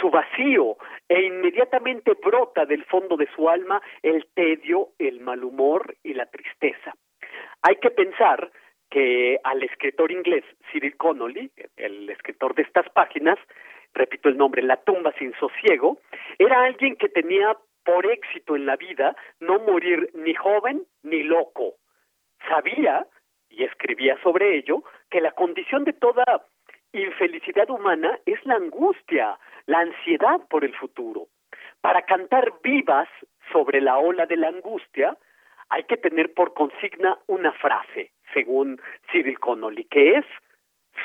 su vacío, e inmediatamente brota del fondo de su alma el tedio, el mal humor y la tristeza. Hay que pensar que al escritor inglés Cyril Connolly, el escritor de estas páginas, repito el nombre, La tumba sin sosiego, era alguien que tenía por éxito en la vida no morir ni joven ni loco, sabía, y escribía sobre ello, que la condición de toda infelicidad humana es la angustia, la ansiedad por el futuro. Para cantar vivas sobre la ola de la angustia, hay que tener por consigna una frase, según Cyril Connolly, que es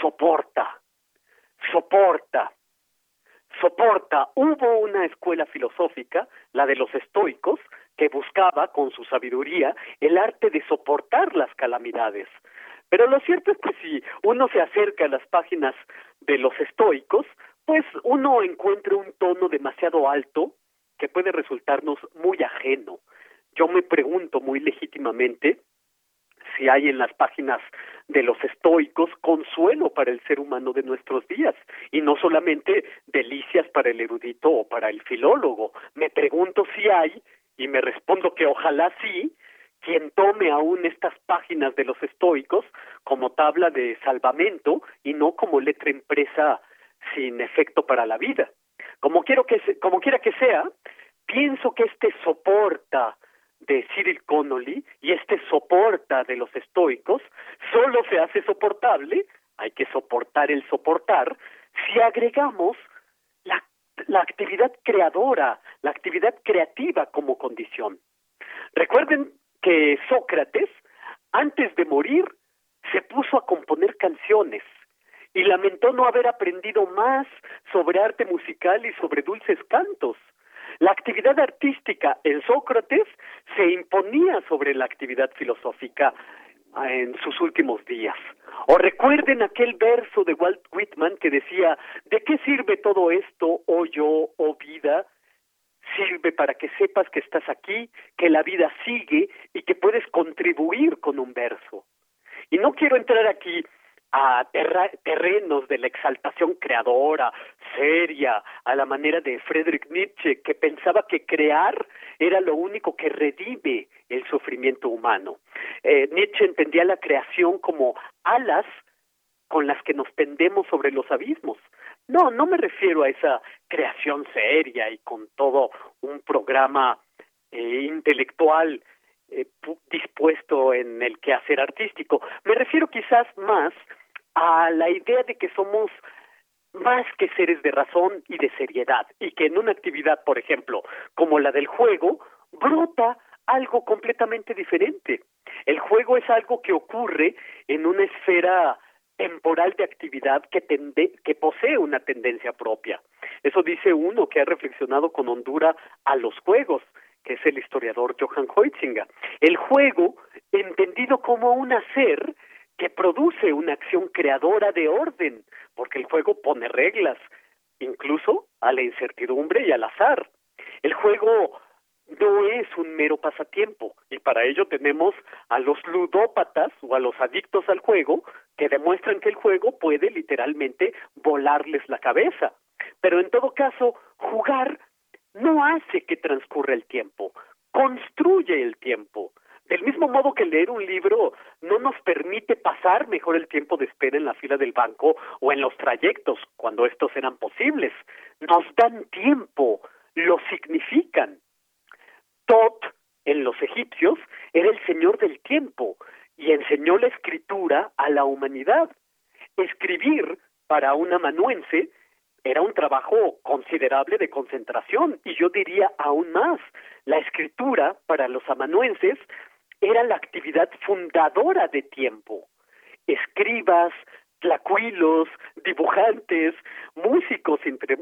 soporta, soporta, soporta. Hubo una escuela filosófica, la de los estoicos, que buscaba con su sabiduría el arte de soportar las calamidades. Pero lo cierto es que si uno se acerca a las páginas de los estoicos, pues uno encuentra un tono demasiado alto que puede resultarnos muy ajeno. Yo me pregunto muy legítimamente si hay en las páginas de los estoicos consuelo para el ser humano de nuestros días y no solamente delicias para el erudito o para el filólogo. Me pregunto si hay y me respondo que ojalá sí, quien tome aún estas páginas de los estoicos como tabla de salvamento y no como letra impresa sin efecto para la vida. Como quiero que como quiera que sea, pienso que este soporta de Cyril Connolly y este soporta de los estoicos solo se hace soportable, hay que soportar el soportar, si agregamos la, actividad creadora, la actividad creativa como condición. Recuerden que Sócrates, antes de morir, se puso a componer canciones y lamentó no haber aprendido más sobre arte musical y sobre dulces cantos. La actividad artística en Sócrates se imponía sobre la actividad filosófica en sus últimos días. O recuerden aquel verso de Walt Whitman que decía, ¿de qué sirve todo esto, oh yo, oh vida? Sirve para que sepas que estás aquí, que la vida sigue y que puedes contribuir con un verso. Y no quiero entrar aquí a terrenos de la exaltación creadora, seria, a la manera de Friedrich Nietzsche, que pensaba que crear era lo único que redime el sufrimiento humano. Eh, Nietzsche entendía la creación como alas con las que nos tendemos sobre los abismos. No, no me refiero a esa creación seria y con todo un programa eh, intelectual eh, dispuesto en el quehacer artístico. Me refiero quizás más a la idea de que somos más que seres de razón y de seriedad y que en una actividad, por ejemplo, como la del juego, brota algo completamente diferente. El juego es algo que ocurre en una esfera temporal de actividad que, que posee una tendencia propia. Eso dice uno que ha reflexionado con hondura a los juegos, que es el historiador Johann Heutzinger. El juego, entendido como un hacer, que produce una acción creadora de orden, porque el juego pone reglas, incluso a la incertidumbre y al azar. El juego no es un mero pasatiempo y para ello tenemos a los ludópatas o a los adictos al juego que demuestran que el juego puede literalmente volarles la cabeza. Pero en todo caso, jugar no hace que transcurra el tiempo, construye el tiempo. Del mismo modo que leer un libro no nos permite pasar mejor el tiempo de espera en la fila del banco o en los trayectos, cuando estos eran posibles. Nos dan tiempo, lo significan. Tot, en los egipcios, era el señor del tiempo y enseñó la escritura a la humanidad. Escribir para un amanuense era un trabajo considerable de concentración y yo diría aún más, la escritura para los amanuenses era la actividad fundadora de tiempo. Escribas, tlacuilos, dibujantes, músicos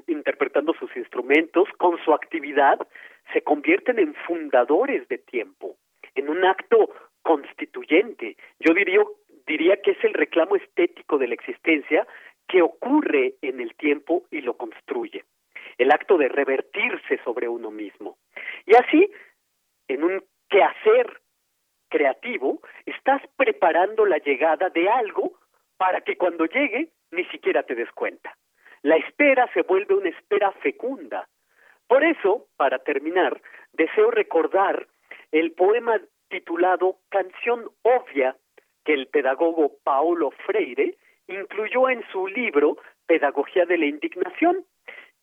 interpretando sus instrumentos, con su actividad, se convierten en fundadores de tiempo, en un acto constituyente. Yo diría, diría que es el reclamo estético de la existencia que ocurre en el tiempo y lo construye. El acto de revertirse sobre uno mismo. Y así, en un quehacer creativo, estás preparando la llegada de algo para que cuando llegue ni siquiera te des cuenta. La espera se vuelve una espera fecunda. Por eso, para terminar, deseo recordar el poema titulado Canción Obvia que el pedagogo Paulo Freire incluyó en su libro Pedagogía de la Indignación.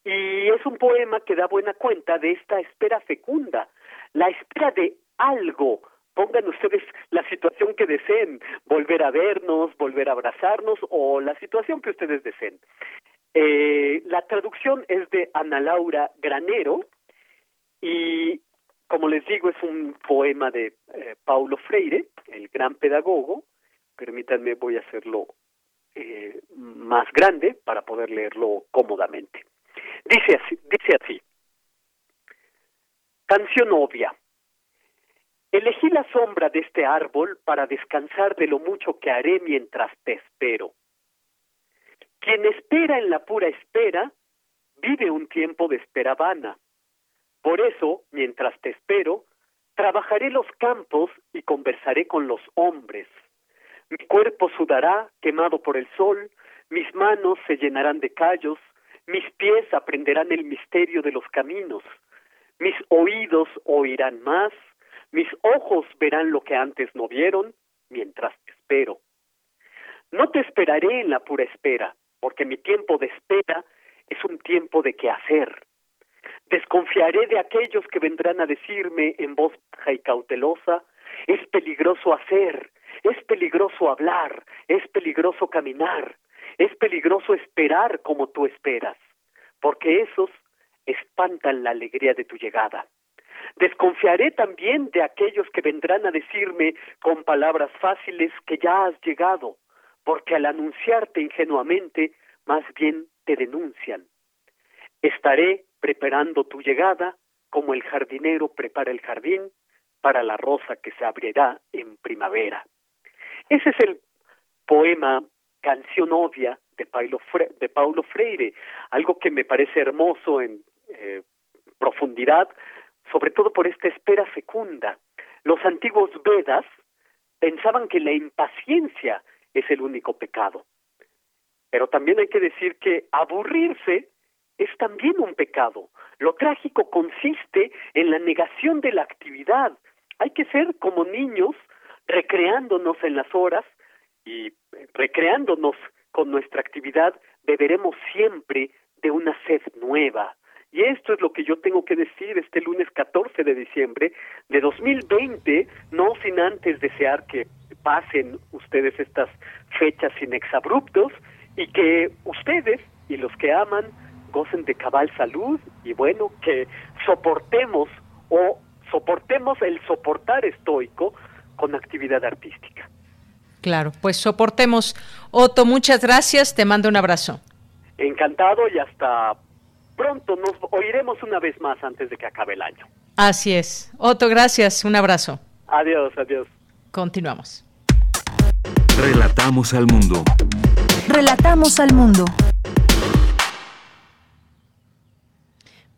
Y es un poema que da buena cuenta de esta espera fecunda, la espera de algo, pongan ustedes la situación que deseen, volver a vernos, volver a abrazarnos o la situación que ustedes deseen. Eh, la traducción es de Ana Laura Granero y, como les digo, es un poema de eh, Paulo Freire, el gran pedagogo. Permítanme, voy a hacerlo eh, más grande para poder leerlo cómodamente. Dice así, dice así. Canción obvia. Elegí la sombra de este árbol para descansar de lo mucho que haré mientras te espero. Quien espera en la pura espera, vive un tiempo de espera vana. Por eso, mientras te espero, trabajaré los campos y conversaré con los hombres. Mi cuerpo sudará, quemado por el sol, mis manos se llenarán de callos, mis pies aprenderán el misterio de los caminos, mis oídos oirán más, mis ojos verán lo que antes no vieron mientras te espero. No te esperaré en la pura espera, porque mi tiempo de espera es un tiempo de quehacer. Desconfiaré de aquellos que vendrán a decirme en voz baja y cautelosa, es peligroso hacer, es peligroso hablar, es peligroso caminar, es peligroso esperar como tú esperas, porque esos espantan la alegría de tu llegada. Desconfiaré también de aquellos que vendrán a decirme con palabras fáciles que ya has llegado, porque al anunciarte ingenuamente, más bien te denuncian. Estaré preparando tu llegada como el jardinero prepara el jardín para la rosa que se abrirá en primavera. Ese es el poema Canción Obvia de Paulo, de Paulo Freire, algo que me parece hermoso en eh, profundidad, sobre todo por esta espera fecunda. Los antiguos Vedas pensaban que la impaciencia es el único pecado. Pero también hay que decir que aburrirse es también un pecado. Lo trágico consiste en la negación de la actividad. Hay que ser como niños, recreándonos en las horas y recreándonos con nuestra actividad, beberemos siempre de una sed nueva. Y esto es lo que yo tengo que decir este lunes 14 de diciembre de 2020, no sin antes desear que pasen ustedes estas fechas sin exabruptos y que ustedes y los que aman gocen de cabal salud y bueno, que soportemos o soportemos el soportar estoico con actividad artística. Claro, pues soportemos. Otto, muchas gracias, te mando un abrazo. Encantado y hasta pronto nos oiremos una vez más antes de que acabe el año. Así es. Otto, gracias, un abrazo. Adiós, adiós. Continuamos. Relatamos al mundo. Relatamos al mundo.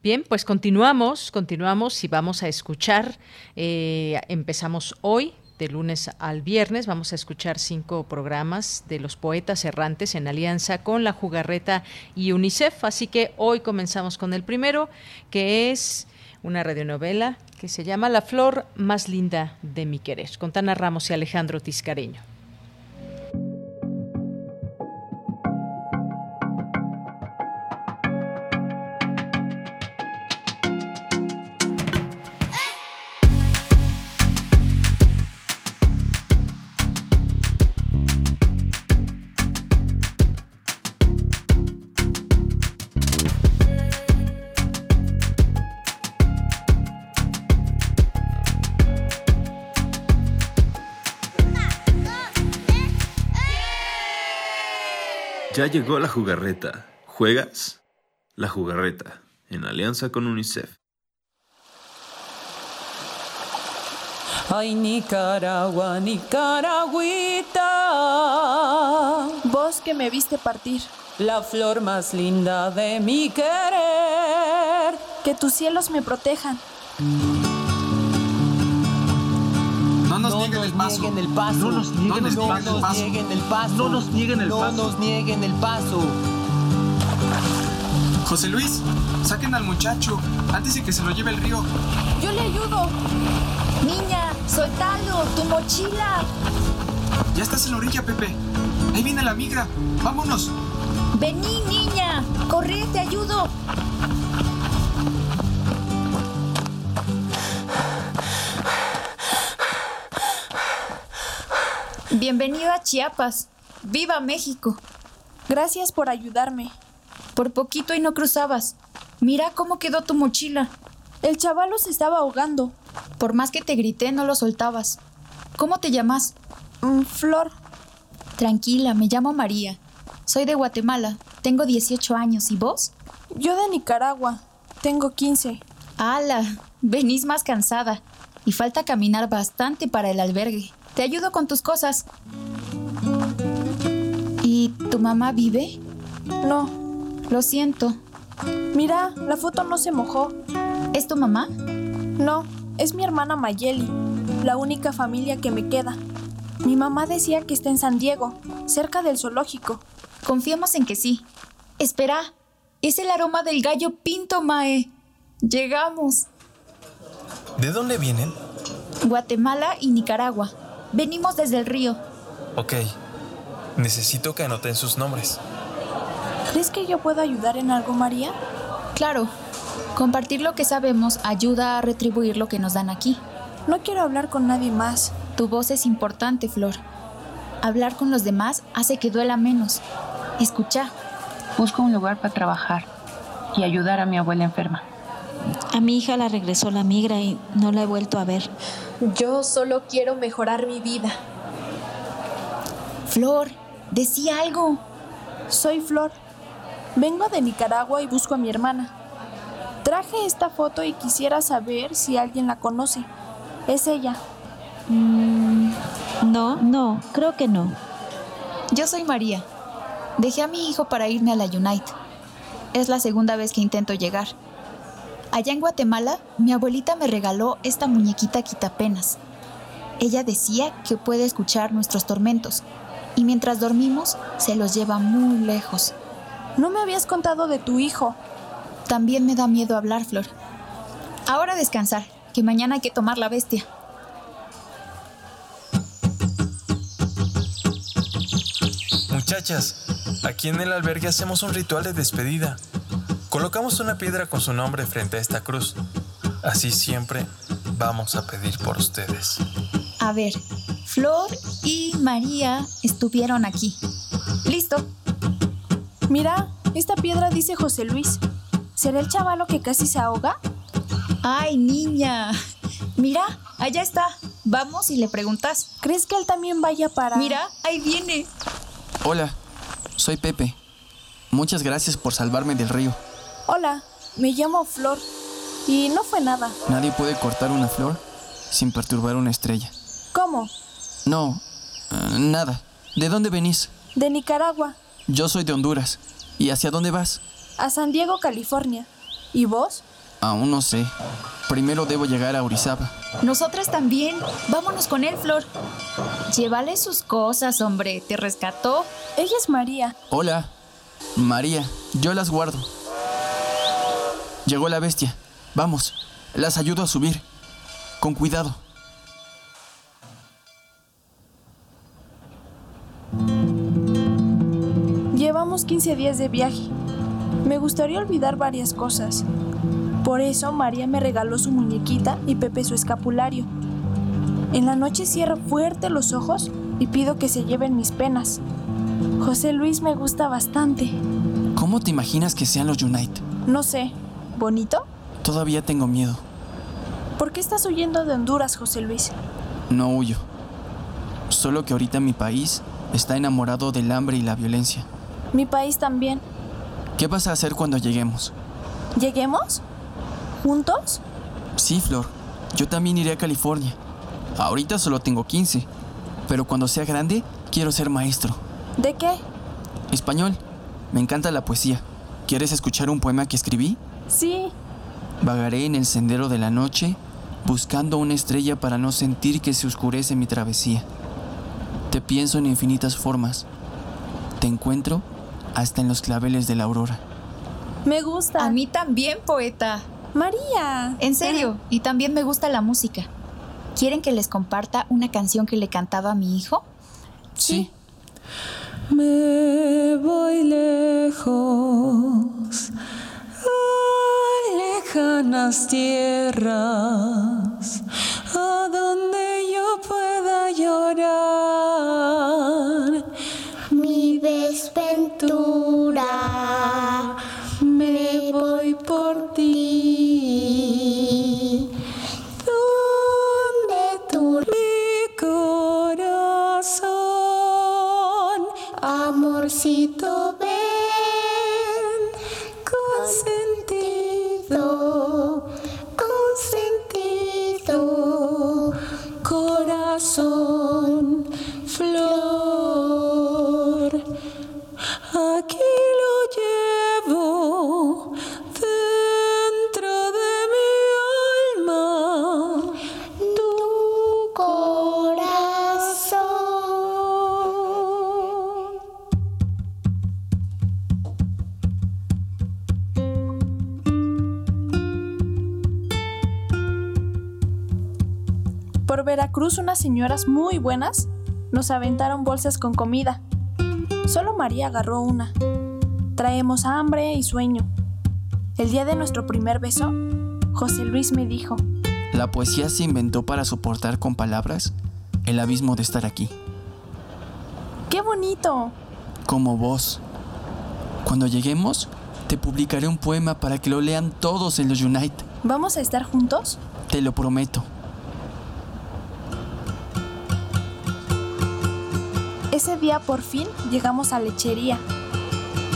Bien, pues continuamos, continuamos y vamos a escuchar. Eh, empezamos hoy, de lunes al viernes, vamos a escuchar cinco programas de los poetas errantes en alianza con la Jugarreta y UNICEF. Así que hoy comenzamos con el primero, que es una radionovela que se llama La flor más linda de mi querer, con Tana Ramos y Alejandro Tiscareño. Ya llegó la jugarreta. ¿Juegas? La jugarreta, en alianza con UNICEF. Ay, Nicaragua, Nicaragüita. Vos que me viste partir. La flor más linda de mi querer. Que tus cielos me protejan. Nieguen el paso. No nos nieguen el paso. No nos nieguen el paso. No nos nieguen el paso. José Luis, saquen al muchacho antes de que se lo lleve el río. Yo le ayudo. Niña, soltalo, tu mochila. Ya estás en la orilla, Pepe. Ahí viene la migra. Vámonos. Vení, niña. Corre, te ayudo. Bienvenido a Chiapas. ¡Viva México! Gracias por ayudarme. Por poquito y no cruzabas. Mira cómo quedó tu mochila. El chavalo se estaba ahogando. Por más que te grité, no lo soltabas. ¿Cómo te llamas? Mm, Flor. Tranquila, me llamo María. Soy de Guatemala. Tengo 18 años. ¿Y vos? Yo de Nicaragua. Tengo 15. ¡Hala! Venís más cansada. Y falta caminar bastante para el albergue. Te ayudo con tus cosas. ¿Y tu mamá vive? No. Lo siento. Mira, la foto no se mojó. ¿Es tu mamá? No, es mi hermana Mayeli, la única familia que me queda. Mi mamá decía que está en San Diego, cerca del zoológico. Confiamos en que sí. Espera, es el aroma del gallo pinto, Mae. Llegamos. ¿De dónde vienen? Guatemala y Nicaragua. Venimos desde el río. Ok. Necesito que anoten sus nombres. ¿Crees que yo puedo ayudar en algo, María? Claro. Compartir lo que sabemos ayuda a retribuir lo que nos dan aquí. No quiero hablar con nadie más. Tu voz es importante, Flor. Hablar con los demás hace que duela menos. Escucha. Busco un lugar para trabajar y ayudar a mi abuela enferma. A mi hija la regresó la migra y no la he vuelto a ver. Yo solo quiero mejorar mi vida. Flor, decía algo. Soy Flor. Vengo de Nicaragua y busco a mi hermana. Traje esta foto y quisiera saber si alguien la conoce. Es ella. Mm, no, no, creo que no. Yo soy María. Dejé a mi hijo para irme a la Unite. Es la segunda vez que intento llegar. Allá en Guatemala, mi abuelita me regaló esta muñequita quitapenas. Ella decía que puede escuchar nuestros tormentos y mientras dormimos se los lleva muy lejos. No me habías contado de tu hijo. También me da miedo hablar, Flor. Ahora descansar, que mañana hay que tomar la bestia. Muchachas, aquí en el albergue hacemos un ritual de despedida. Colocamos una piedra con su nombre frente a esta cruz. Así siempre vamos a pedir por ustedes. A ver, Flor y María estuvieron aquí. Listo. Mira, esta piedra dice José Luis. ¿Será el chavalo que casi se ahoga? Ay, niña. Mira, allá está. Vamos y le preguntas. ¿Crees que él también vaya para...? Mira, ahí viene. Hola, soy Pepe. Muchas gracias por salvarme del río. Hola, me llamo Flor. Y no fue nada. Nadie puede cortar una flor sin perturbar una estrella. ¿Cómo? No, eh, nada. ¿De dónde venís? De Nicaragua. Yo soy de Honduras. ¿Y hacia dónde vas? A San Diego, California. ¿Y vos? Aún no sé. Primero debo llegar a Orizaba. Nosotras también. Vámonos con él, Flor. Llévale sus cosas, hombre. Te rescató. Ella es María. Hola. María, yo las guardo. Llegó la bestia. Vamos, las ayudo a subir. Con cuidado. Llevamos 15 días de viaje. Me gustaría olvidar varias cosas. Por eso María me regaló su muñequita y Pepe su escapulario. En la noche cierro fuerte los ojos y pido que se lleven mis penas. José Luis me gusta bastante. ¿Cómo te imaginas que sean los Unite? No sé. ¿Bonito? Todavía tengo miedo. ¿Por qué estás huyendo de Honduras, José Luis? No huyo. Solo que ahorita mi país está enamorado del hambre y la violencia. Mi país también. ¿Qué vas a hacer cuando lleguemos? ¿Lleguemos? ¿Juntos? Sí, Flor. Yo también iré a California. Ahorita solo tengo 15. Pero cuando sea grande, quiero ser maestro. ¿De qué? Español. Me encanta la poesía. ¿Quieres escuchar un poema que escribí? Sí. Vagaré en el sendero de la noche, buscando una estrella para no sentir que se oscurece mi travesía. Te pienso en infinitas formas. Te encuentro hasta en los claveles de la aurora. Me gusta. A mí también, poeta. María. En serio, y también me gusta la música. ¿Quieren que les comparta una canción que le cantaba a mi hijo? Sí. Me voy lejos lejanas tierras, a donde yo pueda llorar Por Veracruz unas señoras muy buenas nos aventaron bolsas con comida. Solo María agarró una. Traemos hambre y sueño. El día de nuestro primer beso, José Luis me dijo, La poesía se inventó para soportar con palabras el abismo de estar aquí. ¡qué bonito! Como vos. Cuando lleguemos, te publicaré un poema para que lo lean todos en los Unite. ¿Vamos a estar juntos? Te lo prometo. Ese día por fin llegamos a lechería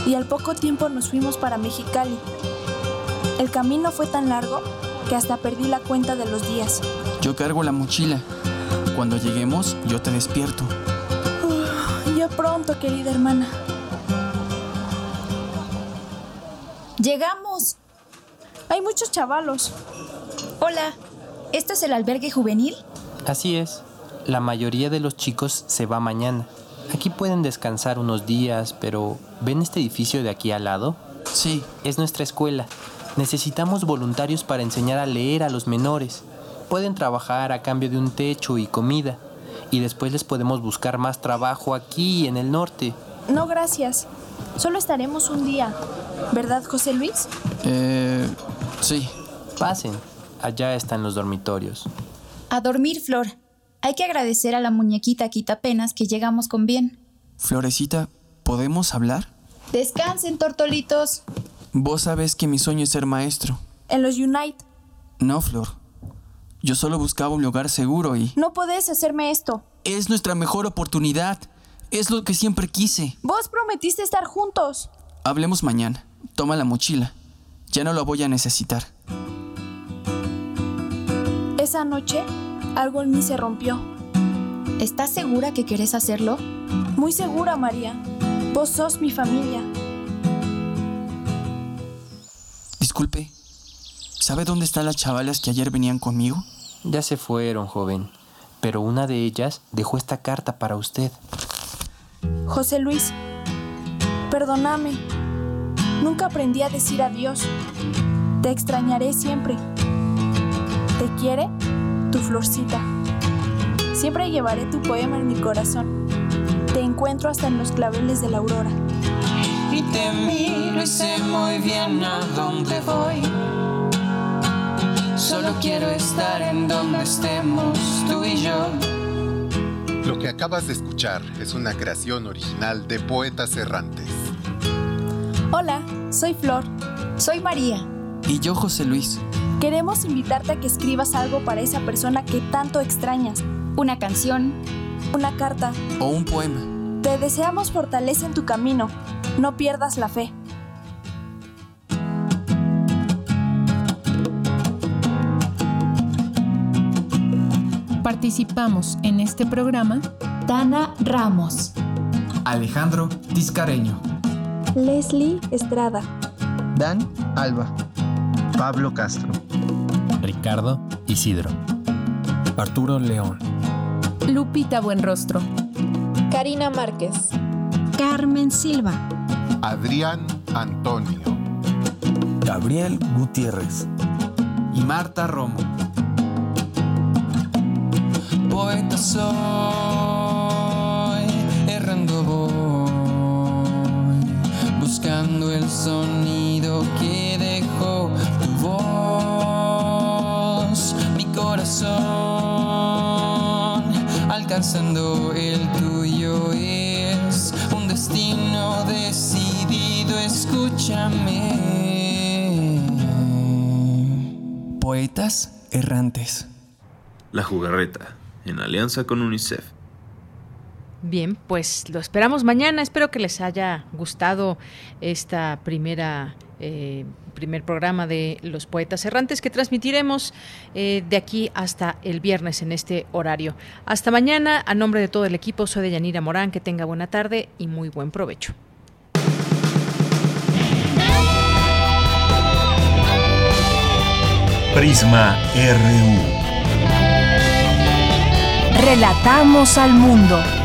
y al poco tiempo nos fuimos para Mexicali. El camino fue tan largo que hasta perdí la cuenta de los días. Yo cargo la mochila. Cuando lleguemos, yo te despierto. Uh, ya pronto, querida hermana. ¡Llegamos! Hay muchos chavalos. Hola, ¿esto es el albergue juvenil? Así es. La mayoría de los chicos se va mañana. Aquí pueden descansar unos días, pero ¿ven este edificio de aquí al lado? Sí. Es nuestra escuela. Necesitamos voluntarios para enseñar a leer a los menores. Pueden trabajar a cambio de un techo y comida. Y después les podemos buscar más trabajo aquí en el norte. No, gracias. Solo estaremos un día. ¿Verdad, José Luis? Eh, sí. Pasen. Allá están los dormitorios. A dormir, Flor. Hay que agradecer a la muñequita quitapenas que llegamos con bien. Florecita, ¿podemos hablar? Descansen, tortolitos. Vos sabés que mi sueño es ser maestro. En los Unite. No, Flor. Yo solo buscaba un lugar seguro y... No podés hacerme esto. Es nuestra mejor oportunidad. Es lo que siempre quise. Vos prometiste estar juntos. Hablemos mañana. Toma la mochila. Ya no la voy a necesitar. Esa noche, algo en mí se rompió. ¿Estás segura que querés hacerlo? Muy segura, María. Vos sos mi familia. Disculpe. ¿Sabe dónde están las chavalas que ayer venían conmigo? Ya se fueron, joven. Pero una de ellas dejó esta carta para usted. José Luis, perdóname. Nunca aprendí a decir adiós. Te extrañaré siempre. ¿Te quiere? Tu florcita. Siempre llevaré tu poema en mi corazón. Te encuentro hasta en los claveles de la aurora. Y te miro y sé muy bien a dónde voy. Solo quiero estar en donde estemos tú y yo. Lo que acabas de escuchar es una creación original de Poetas Errantes. Hola, soy Flor. Soy María. Y yo, José Luis. Queremos invitarte a que escribas algo para esa persona que tanto extrañas. Una canción. Una carta. O un poema. Te deseamos fortaleza en tu camino. No pierdas la fe. Participamos en este programa Dana Ramos, Alejandro Tiscareño, Leslie Estrada, Dan Alba, Pablo Castro, Ricardo Isidro, Arturo León, Lupita Buenrostro, Karina Márquez, Carmen Silva, Adrián Antonio, Gabriel Gutiérrez. Y Marta Romo. Poeta soy, errando voy, buscando el sonido que tu voz, mi corazón, alcanzando el tuyo es un destino decidido, escúchame. Poetas errantes. La jugarreta, en alianza con UNICEF. Bien, pues lo esperamos mañana. Espero que les haya gustado esta primera eh, primer programa de los poetas errantes que transmitiremos eh, de aquí hasta el viernes en este horario. Hasta mañana, a nombre de todo el equipo, soy de Yanira Morán. Que tenga buena tarde y muy buen provecho. Prisma RU. Relatamos al mundo.